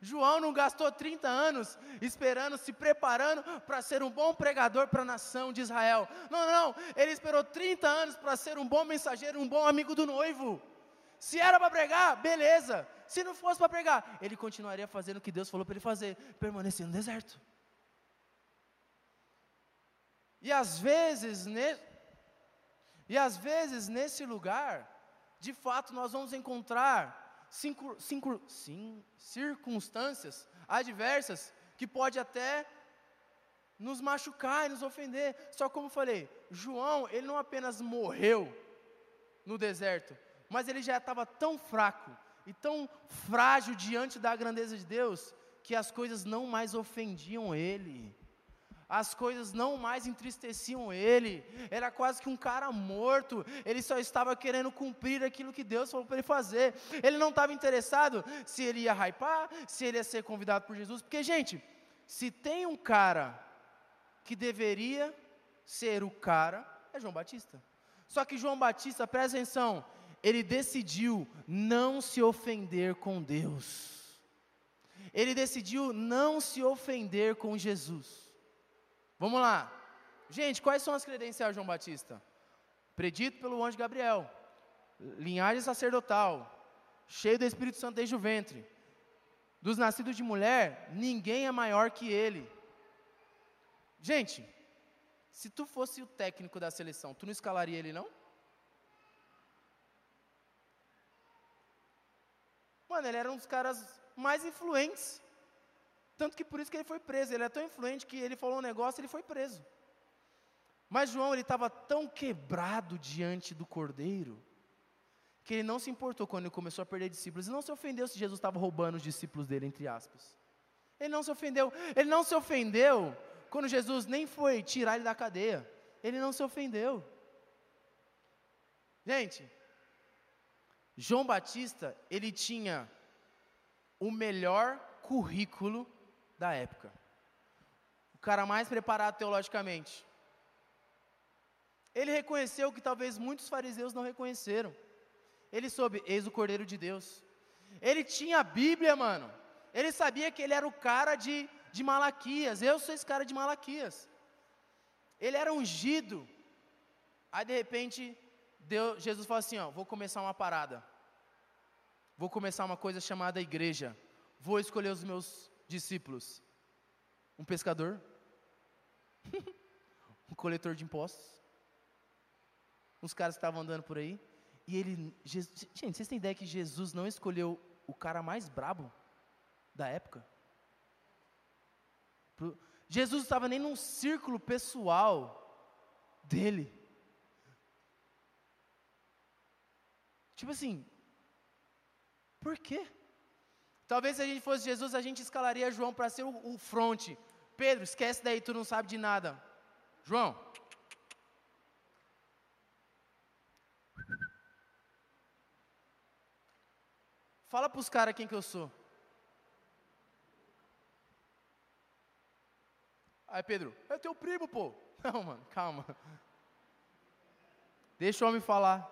João não gastou 30 anos esperando, se preparando para ser um bom pregador para a nação de Israel. Não, não. Ele esperou 30 anos para ser um bom mensageiro, um bom amigo do noivo. Se era para pregar, beleza. Se não fosse para pregar, ele continuaria fazendo o que Deus falou para ele fazer, permanecer no deserto. E às vezes, ne... e às vezes nesse lugar, de fato nós vamos encontrar cinco, cinco, sim, circunstâncias adversas que pode até nos machucar e nos ofender. Só como falei, João, ele não apenas morreu no deserto, mas ele já estava tão fraco e tão frágil diante da grandeza de Deus que as coisas não mais ofendiam ele as coisas não mais entristeciam ele, era quase que um cara morto, ele só estava querendo cumprir aquilo que Deus falou para ele fazer, ele não estava interessado se ele ia hypar, se ele ia ser convidado por Jesus, porque, gente, se tem um cara que deveria ser o cara, é João Batista. Só que João Batista, presta atenção, ele decidiu não se ofender com Deus. Ele decidiu não se ofender com Jesus. Vamos lá. Gente, quais são as credenciais de João Batista? Predito pelo anjo Gabriel, linhagem sacerdotal, cheio do Espírito Santo desde o ventre. Dos nascidos de mulher, ninguém é maior que ele. Gente, se tu fosse o técnico da seleção, tu não escalaria ele não? Mano, ele era um dos caras mais influentes tanto que por isso que ele foi preso. Ele é tão influente que ele falou um negócio e ele foi preso. Mas João ele estava tão quebrado diante do Cordeiro que ele não se importou quando ele começou a perder discípulos. Ele não se ofendeu se Jesus estava roubando os discípulos dele, entre aspas. Ele não se ofendeu. Ele não se ofendeu quando Jesus nem foi tirar ele da cadeia. Ele não se ofendeu. Gente, João Batista, ele tinha o melhor currículo da época. O cara mais preparado teologicamente. Ele reconheceu que talvez muitos fariseus não reconheceram. Ele soube, eis o Cordeiro de Deus. Ele tinha a Bíblia, mano. Ele sabia que ele era o cara de, de Malaquias. Eu sou esse cara de Malaquias. Ele era ungido. Aí de repente, Deus, Jesus falou assim: ó, vou começar uma parada. Vou começar uma coisa chamada igreja. Vou escolher os meus discípulos. Um pescador, um coletor de impostos, uns caras que estavam andando por aí. E ele, Jesus, gente, vocês têm ideia que Jesus não escolheu o cara mais brabo da época? Jesus estava nem num círculo pessoal dele. Tipo assim, por quê? Talvez se a gente fosse Jesus, a gente escalaria João para ser o, o fronte. Pedro, esquece daí, tu não sabe de nada. João. Fala para os caras quem que eu sou. Aí Pedro, é teu primo, pô. Não, mano, calma. Deixa o homem falar.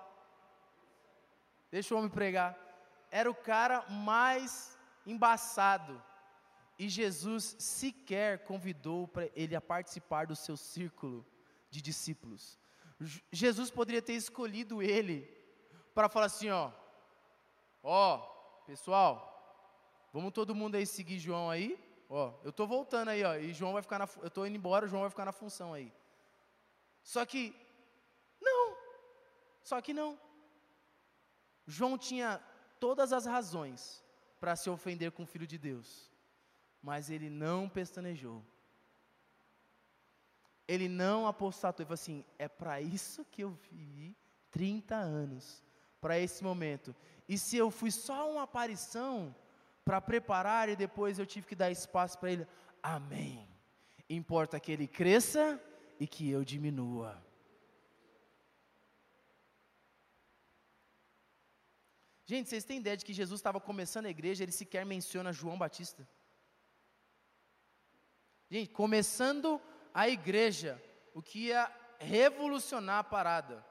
Deixa o homem pregar. Era o cara mais embaçado. E Jesus sequer convidou para ele a participar do seu círculo de discípulos. Jesus poderia ter escolhido ele para falar assim, ó, ó, pessoal, vamos todo mundo aí seguir João aí, Ó, eu estou voltando aí, ó, e João vai ficar na, eu estou indo embora, João vai ficar na função aí. Só que, não, só que não. João tinha todas as razões para se ofender com o Filho de Deus, mas ele não pestanejou. Ele não apostatou, ele falou assim: é para isso que eu vivi 30 anos, para esse momento. E se eu fui só uma aparição, para preparar e depois eu tive que dar espaço para ele. Amém. Importa que ele cresça e que eu diminua. Gente, vocês têm ideia de que Jesus estava começando a igreja, ele sequer menciona João Batista? Gente, começando a igreja, o que ia revolucionar a parada.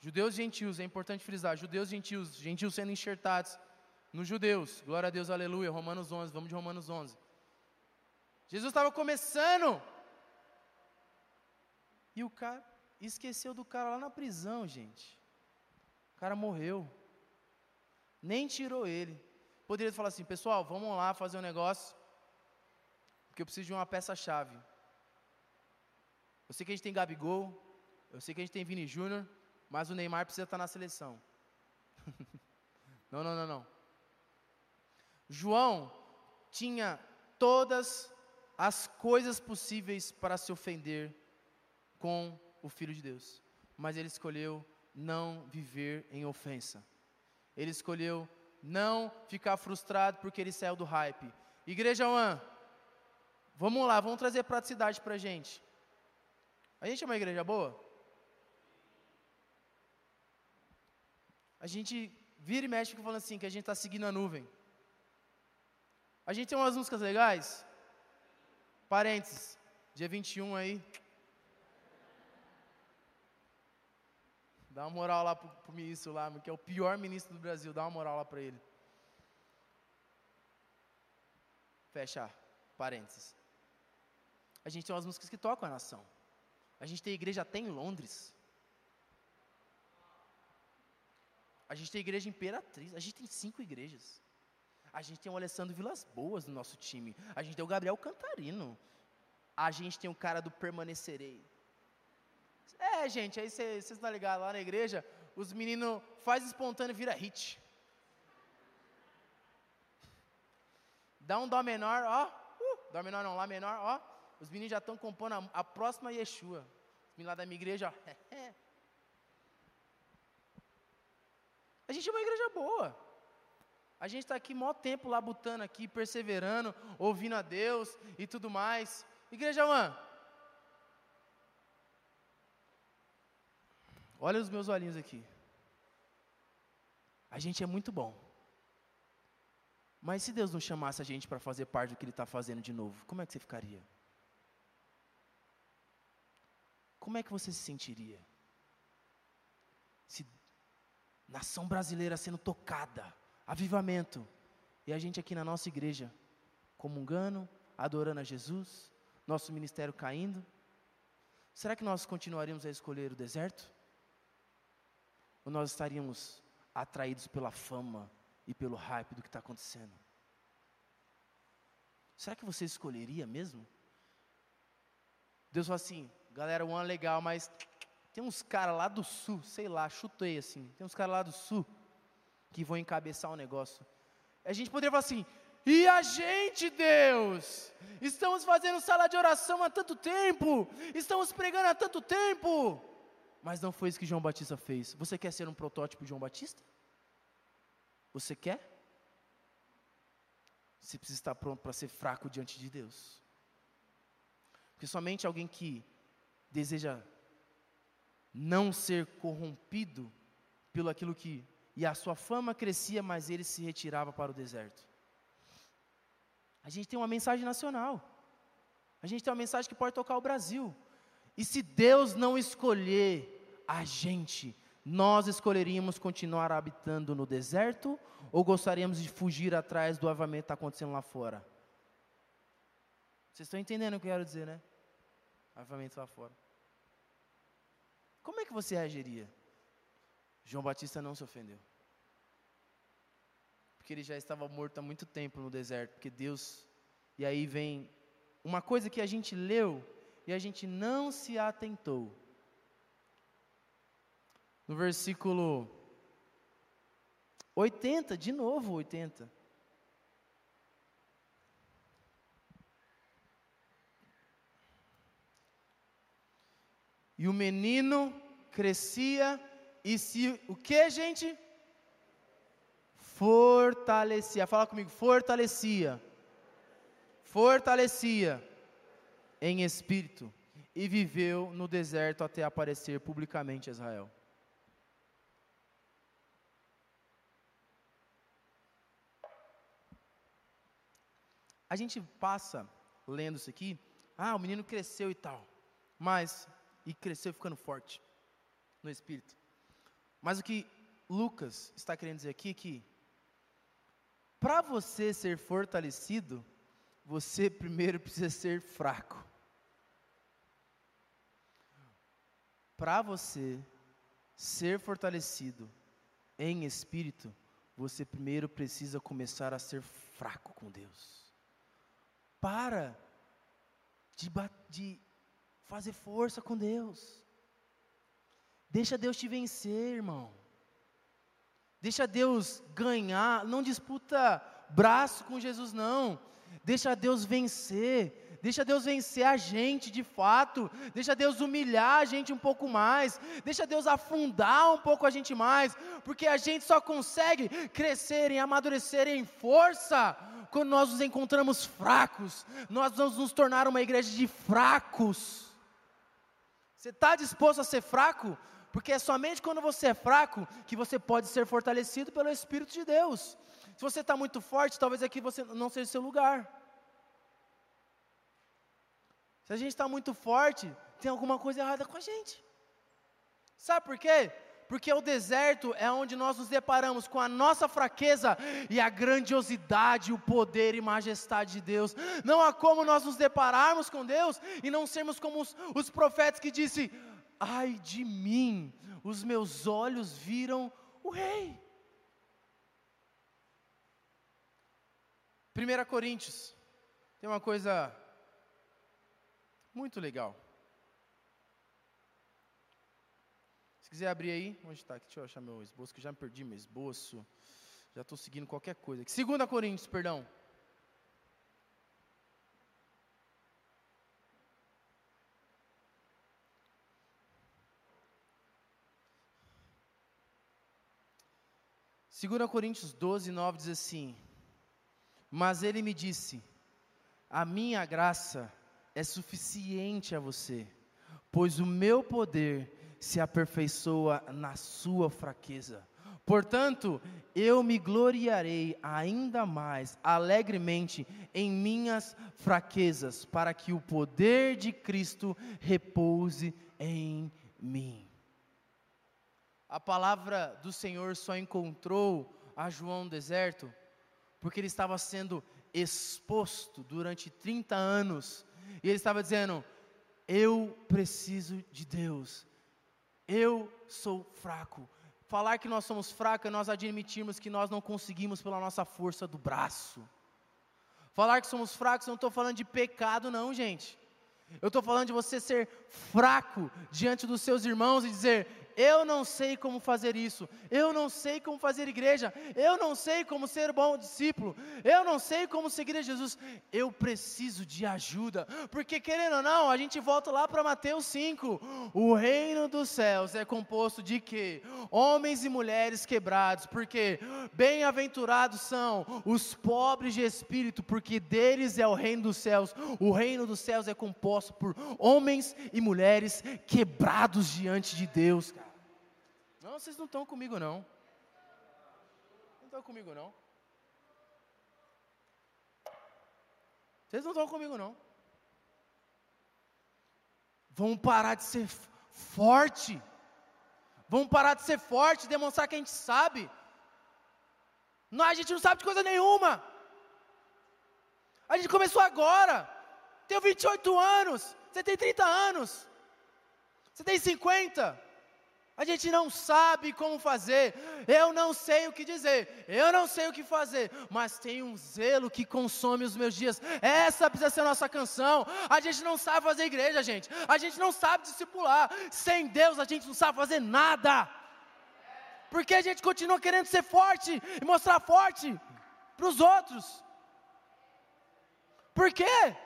Judeus e gentios, é importante frisar, judeus e gentios, gentios sendo enxertados, nos judeus. Glória a Deus, aleluia. Romanos 11, vamos de Romanos 11. Jesus estava começando. E o cara esqueceu do cara lá na prisão, gente. O cara morreu. Nem tirou ele. Poderia falar assim, pessoal, vamos lá fazer um negócio. Porque eu preciso de uma peça-chave. Eu sei que a gente tem Gabigol. Eu sei que a gente tem Vini Júnior. Mas o Neymar precisa estar na seleção. não, não, não, não. João tinha todas as coisas possíveis para se ofender com o Filho de Deus, mas ele escolheu não viver em ofensa. Ele escolheu não ficar frustrado porque ele saiu do hype. Igreja One, vamos lá, vamos trazer praticidade para a gente. A gente é uma igreja boa? A gente vira e mexe fica falando assim, que a gente está seguindo a nuvem. A gente tem umas músicas legais. Parênteses, dia 21 aí. Dá uma moral lá pro, pro ministro lá, que é o pior ministro do Brasil. Dá uma moral lá para ele. Fecha parênteses. A gente tem umas músicas que tocam a nação. A gente tem igreja até em Londres. A gente tem igreja imperatriz. A gente tem cinco igrejas. A gente tem o Alessandro Vilas Boas no nosso time. A gente tem o Gabriel Cantarino. A gente tem o cara do Permanecerei. É, gente, aí vocês estão ligados lá na igreja, os meninos faz espontâneo vira hit. Dá um dó menor, ó. Uh, dó menor não, lá menor, ó. Os meninos já estão compondo a, a próxima Yeshua. Vim lá da minha igreja, ó. A gente é uma igreja boa. A gente está aqui maior tempo lá botando aqui, perseverando, ouvindo a Deus e tudo mais. Igreja One. Olha os meus olhinhos aqui. A gente é muito bom. Mas se Deus não chamasse a gente para fazer parte do que Ele está fazendo de novo, como é que você ficaria? Como é que você se sentiria? Se nação brasileira sendo tocada, avivamento, e a gente aqui na nossa igreja, comungando, adorando a Jesus, nosso ministério caindo, será que nós continuaríamos a escolher o deserto? Ou nós estaríamos atraídos pela fama e pelo hype do que está acontecendo? Será que você escolheria mesmo? Deus fala assim, galera, um ano legal, mas tem uns caras lá do sul, sei lá, chutei assim, tem uns caras lá do sul que vão encabeçar o um negócio. A gente poderia falar assim, e a gente, Deus, estamos fazendo sala de oração há tanto tempo, estamos pregando há tanto tempo, mas não foi isso que João Batista fez. Você quer ser um protótipo de João Batista? Você quer? Você precisa estar pronto para ser fraco diante de Deus. Porque somente alguém que deseja não ser corrompido pelo aquilo que e a sua fama crescia, mas ele se retirava para o deserto. A gente tem uma mensagem nacional. A gente tem uma mensagem que pode tocar o Brasil. E se Deus não escolher a gente, nós escolheríamos continuar habitando no deserto ou gostaríamos de fugir atrás do avamento que está acontecendo lá fora? Vocês estão entendendo o que eu quero dizer, né? Avamento lá fora. Como é que você reagiria? João Batista não se ofendeu. Porque ele já estava morto há muito tempo no deserto, porque Deus. E aí vem uma coisa que a gente leu e a gente não se atentou. No versículo 80, de novo 80. E o menino crescia e se o que, gente? Fortalecia. Fala comigo, fortalecia. Fortalecia em espírito e viveu no deserto até aparecer publicamente Israel. A gente passa lendo isso aqui, ah, o menino cresceu e tal, mas, e cresceu ficando forte no espírito. Mas o que Lucas está querendo dizer aqui é que, para você ser fortalecido, você primeiro precisa ser fraco. Para você ser fortalecido em espírito, você primeiro precisa começar a ser fraco com Deus. Para de, de fazer força com Deus. Deixa Deus te vencer, irmão. Deixa Deus ganhar. Não disputa braço com Jesus, não. Deixa Deus vencer. Deixa Deus vencer a gente de fato. Deixa Deus humilhar a gente um pouco mais. Deixa Deus afundar um pouco a gente mais. Porque a gente só consegue crescer e amadurecer em força quando nós nos encontramos fracos. Nós vamos nos tornar uma igreja de fracos. Você está disposto a ser fraco? Porque é somente quando você é fraco que você pode ser fortalecido pelo Espírito de Deus. Se você está muito forte, talvez aqui você não seja o seu lugar. Se a gente está muito forte, tem alguma coisa errada com a gente. Sabe por quê? Porque o deserto é onde nós nos deparamos com a nossa fraqueza e a grandiosidade, o poder e majestade de Deus. Não há como nós nos depararmos com Deus e não sermos como os, os profetas que disse: ai de mim, os meus olhos viram o Rei. 1 Coríntios, tem uma coisa muito legal. quiser abrir aí, onde está? Deixa eu achar meu esboço, que já me perdi meu esboço. Já estou seguindo qualquer coisa. 2 Coríntios, perdão. Segunda Coríntios 12, 9 diz assim: Mas ele me disse: A minha graça é suficiente a você, pois o meu poder se aperfeiçoa na sua fraqueza. Portanto, eu me gloriarei ainda mais alegremente em minhas fraquezas, para que o poder de Cristo repouse em mim. A palavra do Senhor só encontrou a João no deserto porque ele estava sendo exposto durante 30 anos e ele estava dizendo: Eu preciso de Deus, eu sou fraco. Falar que nós somos fracos é nós admitirmos que nós não conseguimos pela nossa força do braço. Falar que somos fracos, eu não estou falando de pecado, não, gente. Eu estou falando de você ser fraco diante dos seus irmãos e dizer: eu não sei como fazer isso, eu não sei como fazer igreja, eu não sei como ser bom discípulo, eu não sei como seguir a Jesus, eu preciso de ajuda, porque querendo ou não, a gente volta lá para Mateus 5: o reino dos céus é composto de que? Homens e mulheres quebrados, porque bem-aventurados são os pobres de espírito, porque deles é o reino dos céus, o reino dos céus é composto por homens e mulheres quebrados diante de Deus, cara. Não, vocês não estão comigo não. Não estão comigo não. Vocês não estão comigo não. Vamos parar de ser forte. Vamos parar de ser forte, demonstrar que a gente sabe. Não, a gente não sabe de coisa nenhuma. A gente começou agora. Tenho 28 anos. Você tem 30 anos. Você tem 50. A gente não sabe como fazer, eu não sei o que dizer, eu não sei o que fazer, mas tem um zelo que consome os meus dias. Essa precisa ser a nossa canção. A gente não sabe fazer igreja, gente. A gente não sabe discipular. Sem Deus a gente não sabe fazer nada. Porque a gente continua querendo ser forte e mostrar forte para os outros. Por quê?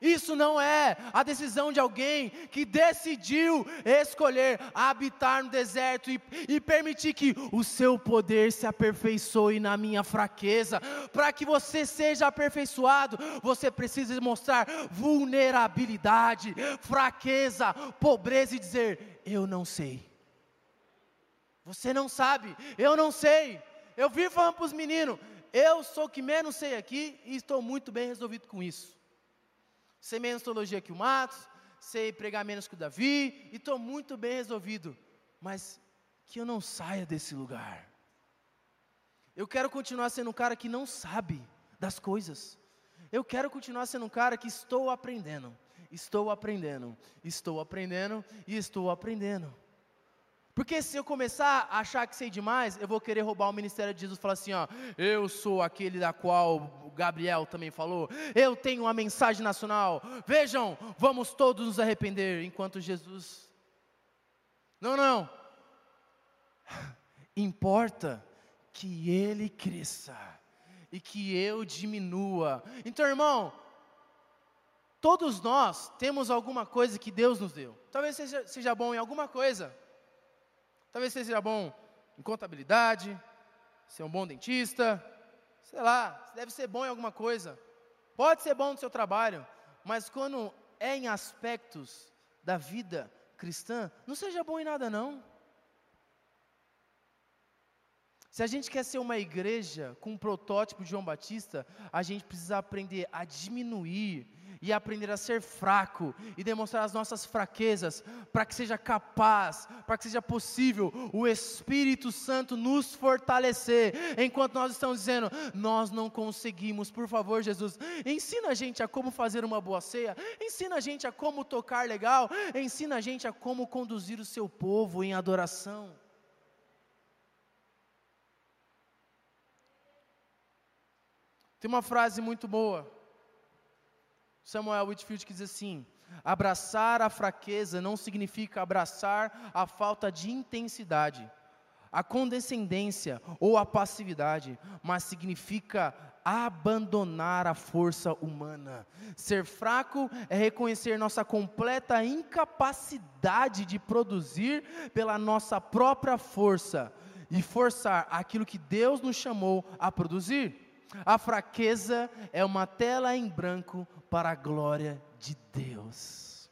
Isso não é a decisão de alguém que decidiu escolher habitar no deserto e, e, permitir que o seu poder se aperfeiçoe na minha fraqueza. Para que você seja aperfeiçoado, você precisa mostrar vulnerabilidade, fraqueza, pobreza e dizer: Eu não sei. Você não sabe, eu não sei. Eu vi falando para os meninos: Eu sou o que menos sei aqui e estou muito bem resolvido com isso sei menos teologia que o Matos, sei pregar menos que o Davi, e estou muito bem resolvido, mas que eu não saia desse lugar. Eu quero continuar sendo um cara que não sabe das coisas. Eu quero continuar sendo um cara que estou aprendendo, estou aprendendo, estou aprendendo e estou aprendendo. Porque se eu começar a achar que sei demais, eu vou querer roubar o ministério de Jesus e falar assim, ó, eu sou aquele da qual Gabriel também falou, eu tenho uma mensagem nacional, vejam, vamos todos nos arrepender, enquanto Jesus. Não, não. Importa que ele cresça e que eu diminua. Então, irmão, todos nós temos alguma coisa que Deus nos deu. Talvez seja, seja bom em alguma coisa. Talvez você seja bom em contabilidade, ser um bom dentista, sei lá, deve ser bom em alguma coisa. Pode ser bom no seu trabalho, mas quando é em aspectos da vida cristã, não seja bom em nada não. Se a gente quer ser uma igreja com um protótipo de João Batista, a gente precisa aprender a diminuir e aprender a ser fraco e demonstrar as nossas fraquezas, para que seja capaz, para que seja possível o Espírito Santo nos fortalecer, enquanto nós estamos dizendo, nós não conseguimos, por favor, Jesus, ensina a gente a como fazer uma boa ceia, ensina a gente a como tocar legal, ensina a gente a como conduzir o seu povo em adoração. Tem uma frase muito boa Samuel Whitfield que diz assim: abraçar a fraqueza não significa abraçar a falta de intensidade, a condescendência ou a passividade, mas significa abandonar a força humana. Ser fraco é reconhecer nossa completa incapacidade de produzir pela nossa própria força e forçar aquilo que Deus nos chamou a produzir. A fraqueza é uma tela em branco para a glória de Deus.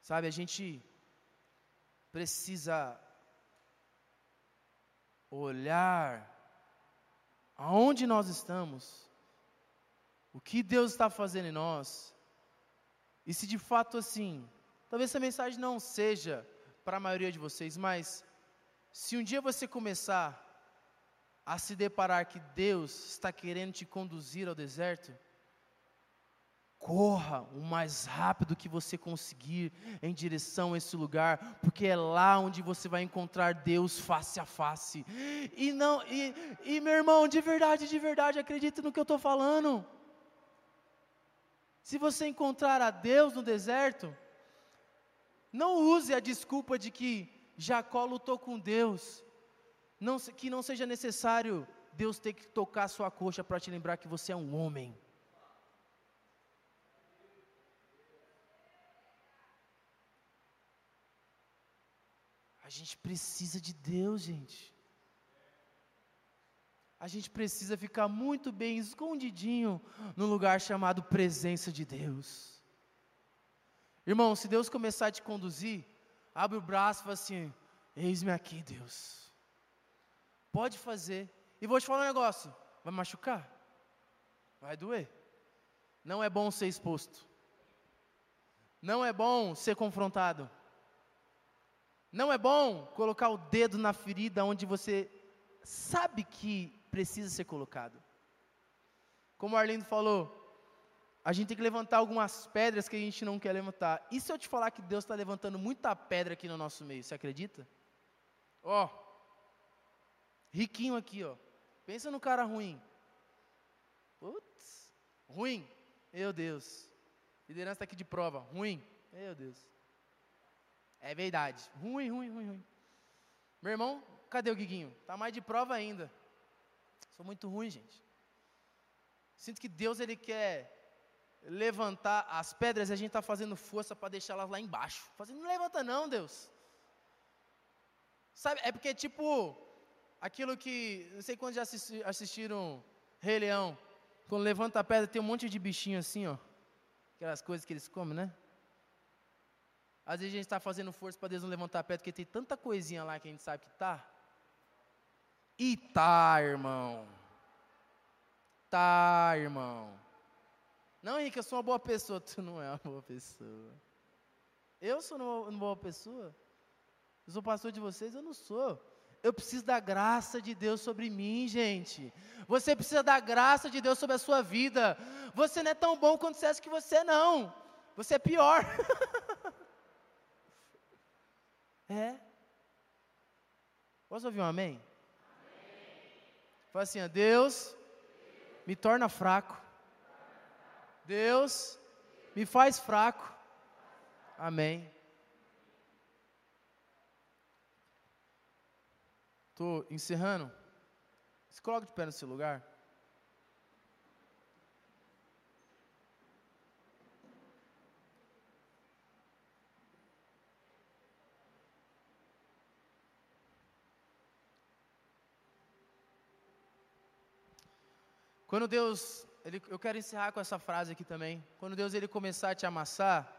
Sabe, a gente precisa olhar aonde nós estamos, o que Deus está fazendo em nós, e se de fato assim, talvez essa mensagem não seja para a maioria de vocês, mas se um dia você começar a se deparar que Deus está querendo te conduzir ao deserto, corra o mais rápido que você conseguir em direção a esse lugar, porque é lá onde você vai encontrar Deus face a face. E não, e, e meu irmão, de verdade, de verdade, acredite no que eu estou falando. Se você encontrar a Deus no deserto, não use a desculpa de que Jacó lutou com Deus, não, que não seja necessário Deus ter que tocar sua coxa para te lembrar que você é um homem. A gente precisa de Deus, gente. A gente precisa ficar muito bem escondidinho no lugar chamado presença de Deus. Irmão, se Deus começar a te conduzir, abre o braço e fala assim: Eis-me aqui, Deus. Pode fazer. E vou te falar um negócio: vai machucar? Vai doer. Não é bom ser exposto. Não é bom ser confrontado. Não é bom colocar o dedo na ferida onde você sabe que precisa ser colocado. Como o Arlindo falou, a gente tem que levantar algumas pedras que a gente não quer levantar. E se eu te falar que Deus está levantando muita pedra aqui no nosso meio, você acredita? Ó, riquinho aqui, ó. Pensa no cara ruim. Putz, ruim. Meu Deus. Liderança está aqui de prova. Ruim. Meu Deus. É verdade. Ruim, ruim, ruim, ruim. Meu irmão, cadê o Guiguinho? Tá mais de prova ainda. Sou muito ruim, gente. Sinto que Deus ele quer levantar as pedras e a gente está fazendo força para deixá-las lá embaixo. Fazendo, não levanta não, Deus. Sabe, é porque tipo aquilo que, não sei quantos já assisti, assistiram Rei Leão, quando levanta a pedra tem um monte de bichinho assim, ó. Aquelas coisas que eles comem, né? Às vezes a gente está fazendo força para Deus não levantar a pedra, porque tem tanta coisinha lá que a gente sabe que tá. E tá, irmão. Tá, irmão. Não, Henrique, eu sou uma boa pessoa. Tu não é uma boa pessoa. Eu sou uma boa pessoa? Eu sou pastor de vocês? Eu não sou. Eu preciso da graça de Deus sobre mim, gente. Você precisa da graça de Deus sobre a sua vida. Você não é tão bom quanto você que você é, não. Você é pior. é. Posso ouvir um amém? amém. Fala assim, ó, Deus me torna fraco Deus me faz fraco. Amém. Estou encerrando. Se coloca de pé seu lugar. Quando Deus ele, eu quero encerrar com essa frase aqui também. Quando Deus ele começar a te amassar,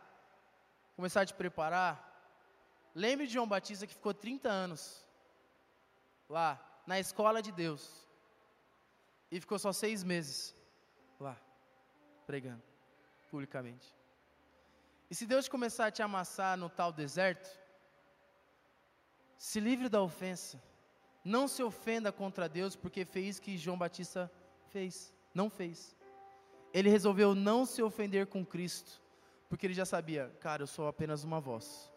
começar a te preparar, lembre de João Batista que ficou 30 anos lá, na escola de Deus, e ficou só seis meses lá, pregando, publicamente. E se Deus começar a te amassar no tal deserto, se livre da ofensa. Não se ofenda contra Deus porque fez o que João Batista fez. Não fez. Ele resolveu não se ofender com Cristo, porque ele já sabia, cara, eu sou apenas uma voz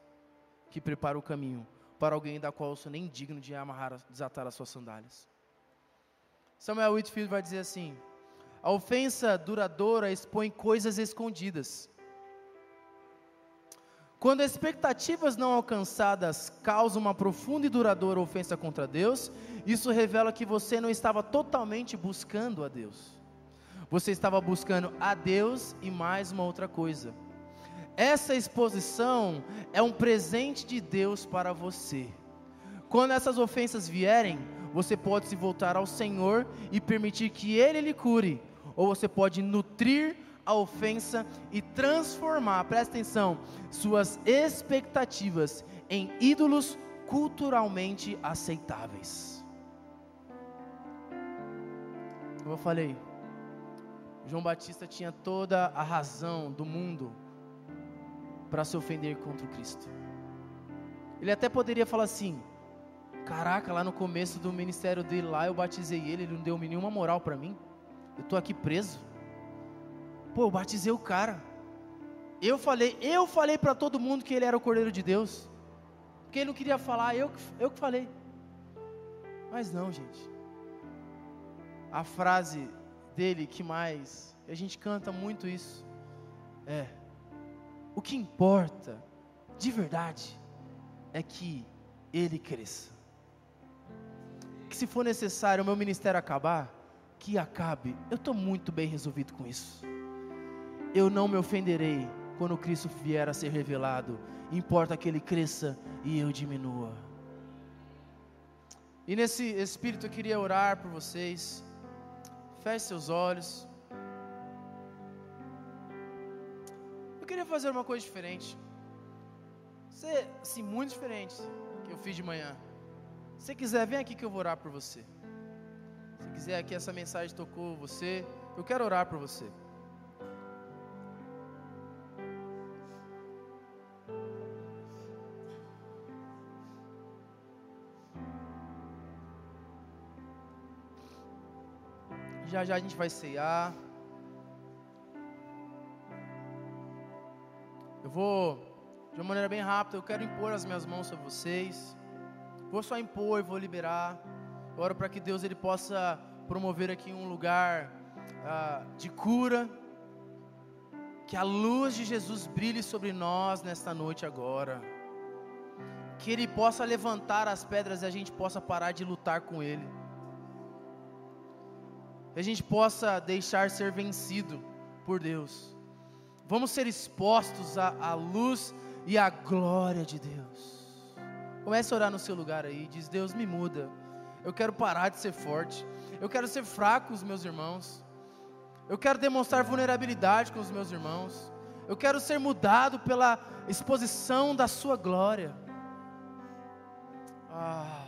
que prepara o caminho para alguém da qual eu sou nem digno de amarrar, desatar as suas sandálias. Samuel Whitfield vai dizer assim: a ofensa duradoura expõe coisas escondidas. Quando expectativas não alcançadas causam uma profunda e duradoura ofensa contra Deus, isso revela que você não estava totalmente buscando a Deus. Você estava buscando a Deus e mais uma outra coisa. essa exposição é um presente de Deus para você. Quando essas ofensas vierem, você pode se voltar ao Senhor e permitir que Ele lhe cure, ou você pode nutrir a ofensa e transformar, presta atenção, suas expectativas em ídolos culturalmente aceitáveis. Como eu falei, João Batista tinha toda a razão do mundo para se ofender contra o Cristo. Ele até poderia falar assim: Caraca, lá no começo do ministério dele, lá eu batizei ele, ele não deu nenhuma moral para mim. Eu estou aqui preso. Pô, eu batizei o cara. Eu falei, eu falei para todo mundo que ele era o Cordeiro de Deus. Porque ele não queria falar, eu, eu que falei. Mas não, gente. A frase dele que mais, a gente canta muito isso, é: o que importa, de verdade, é que ele cresça que se for necessário o meu ministério acabar, que acabe. Eu estou muito bem resolvido com isso. Eu não me ofenderei quando Cristo vier a ser revelado. Importa que Ele cresça e eu diminua. E nesse espírito eu queria orar por vocês. Feche seus olhos. Eu queria fazer uma coisa diferente. Ser, assim, muito diferente que eu fiz de manhã. Se quiser, vem aqui que eu vou orar por você. Se quiser que essa mensagem tocou você, eu quero orar por você. Já já a gente vai ceiar. Eu vou, de uma maneira bem rápida, eu quero impor as minhas mãos sobre vocês. Vou só impor, vou liberar. Eu oro para que Deus ele possa promover aqui um lugar ah, de cura. Que a luz de Jesus brilhe sobre nós nesta noite agora. Que Ele possa levantar as pedras e a gente possa parar de lutar com Ele. Que a gente possa deixar ser vencido por Deus. Vamos ser expostos à, à luz e à glória de Deus. Comece a orar no seu lugar aí. Diz: Deus, me muda. Eu quero parar de ser forte. Eu quero ser fraco com os meus irmãos. Eu quero demonstrar vulnerabilidade com os meus irmãos. Eu quero ser mudado pela exposição da Sua glória. Ah.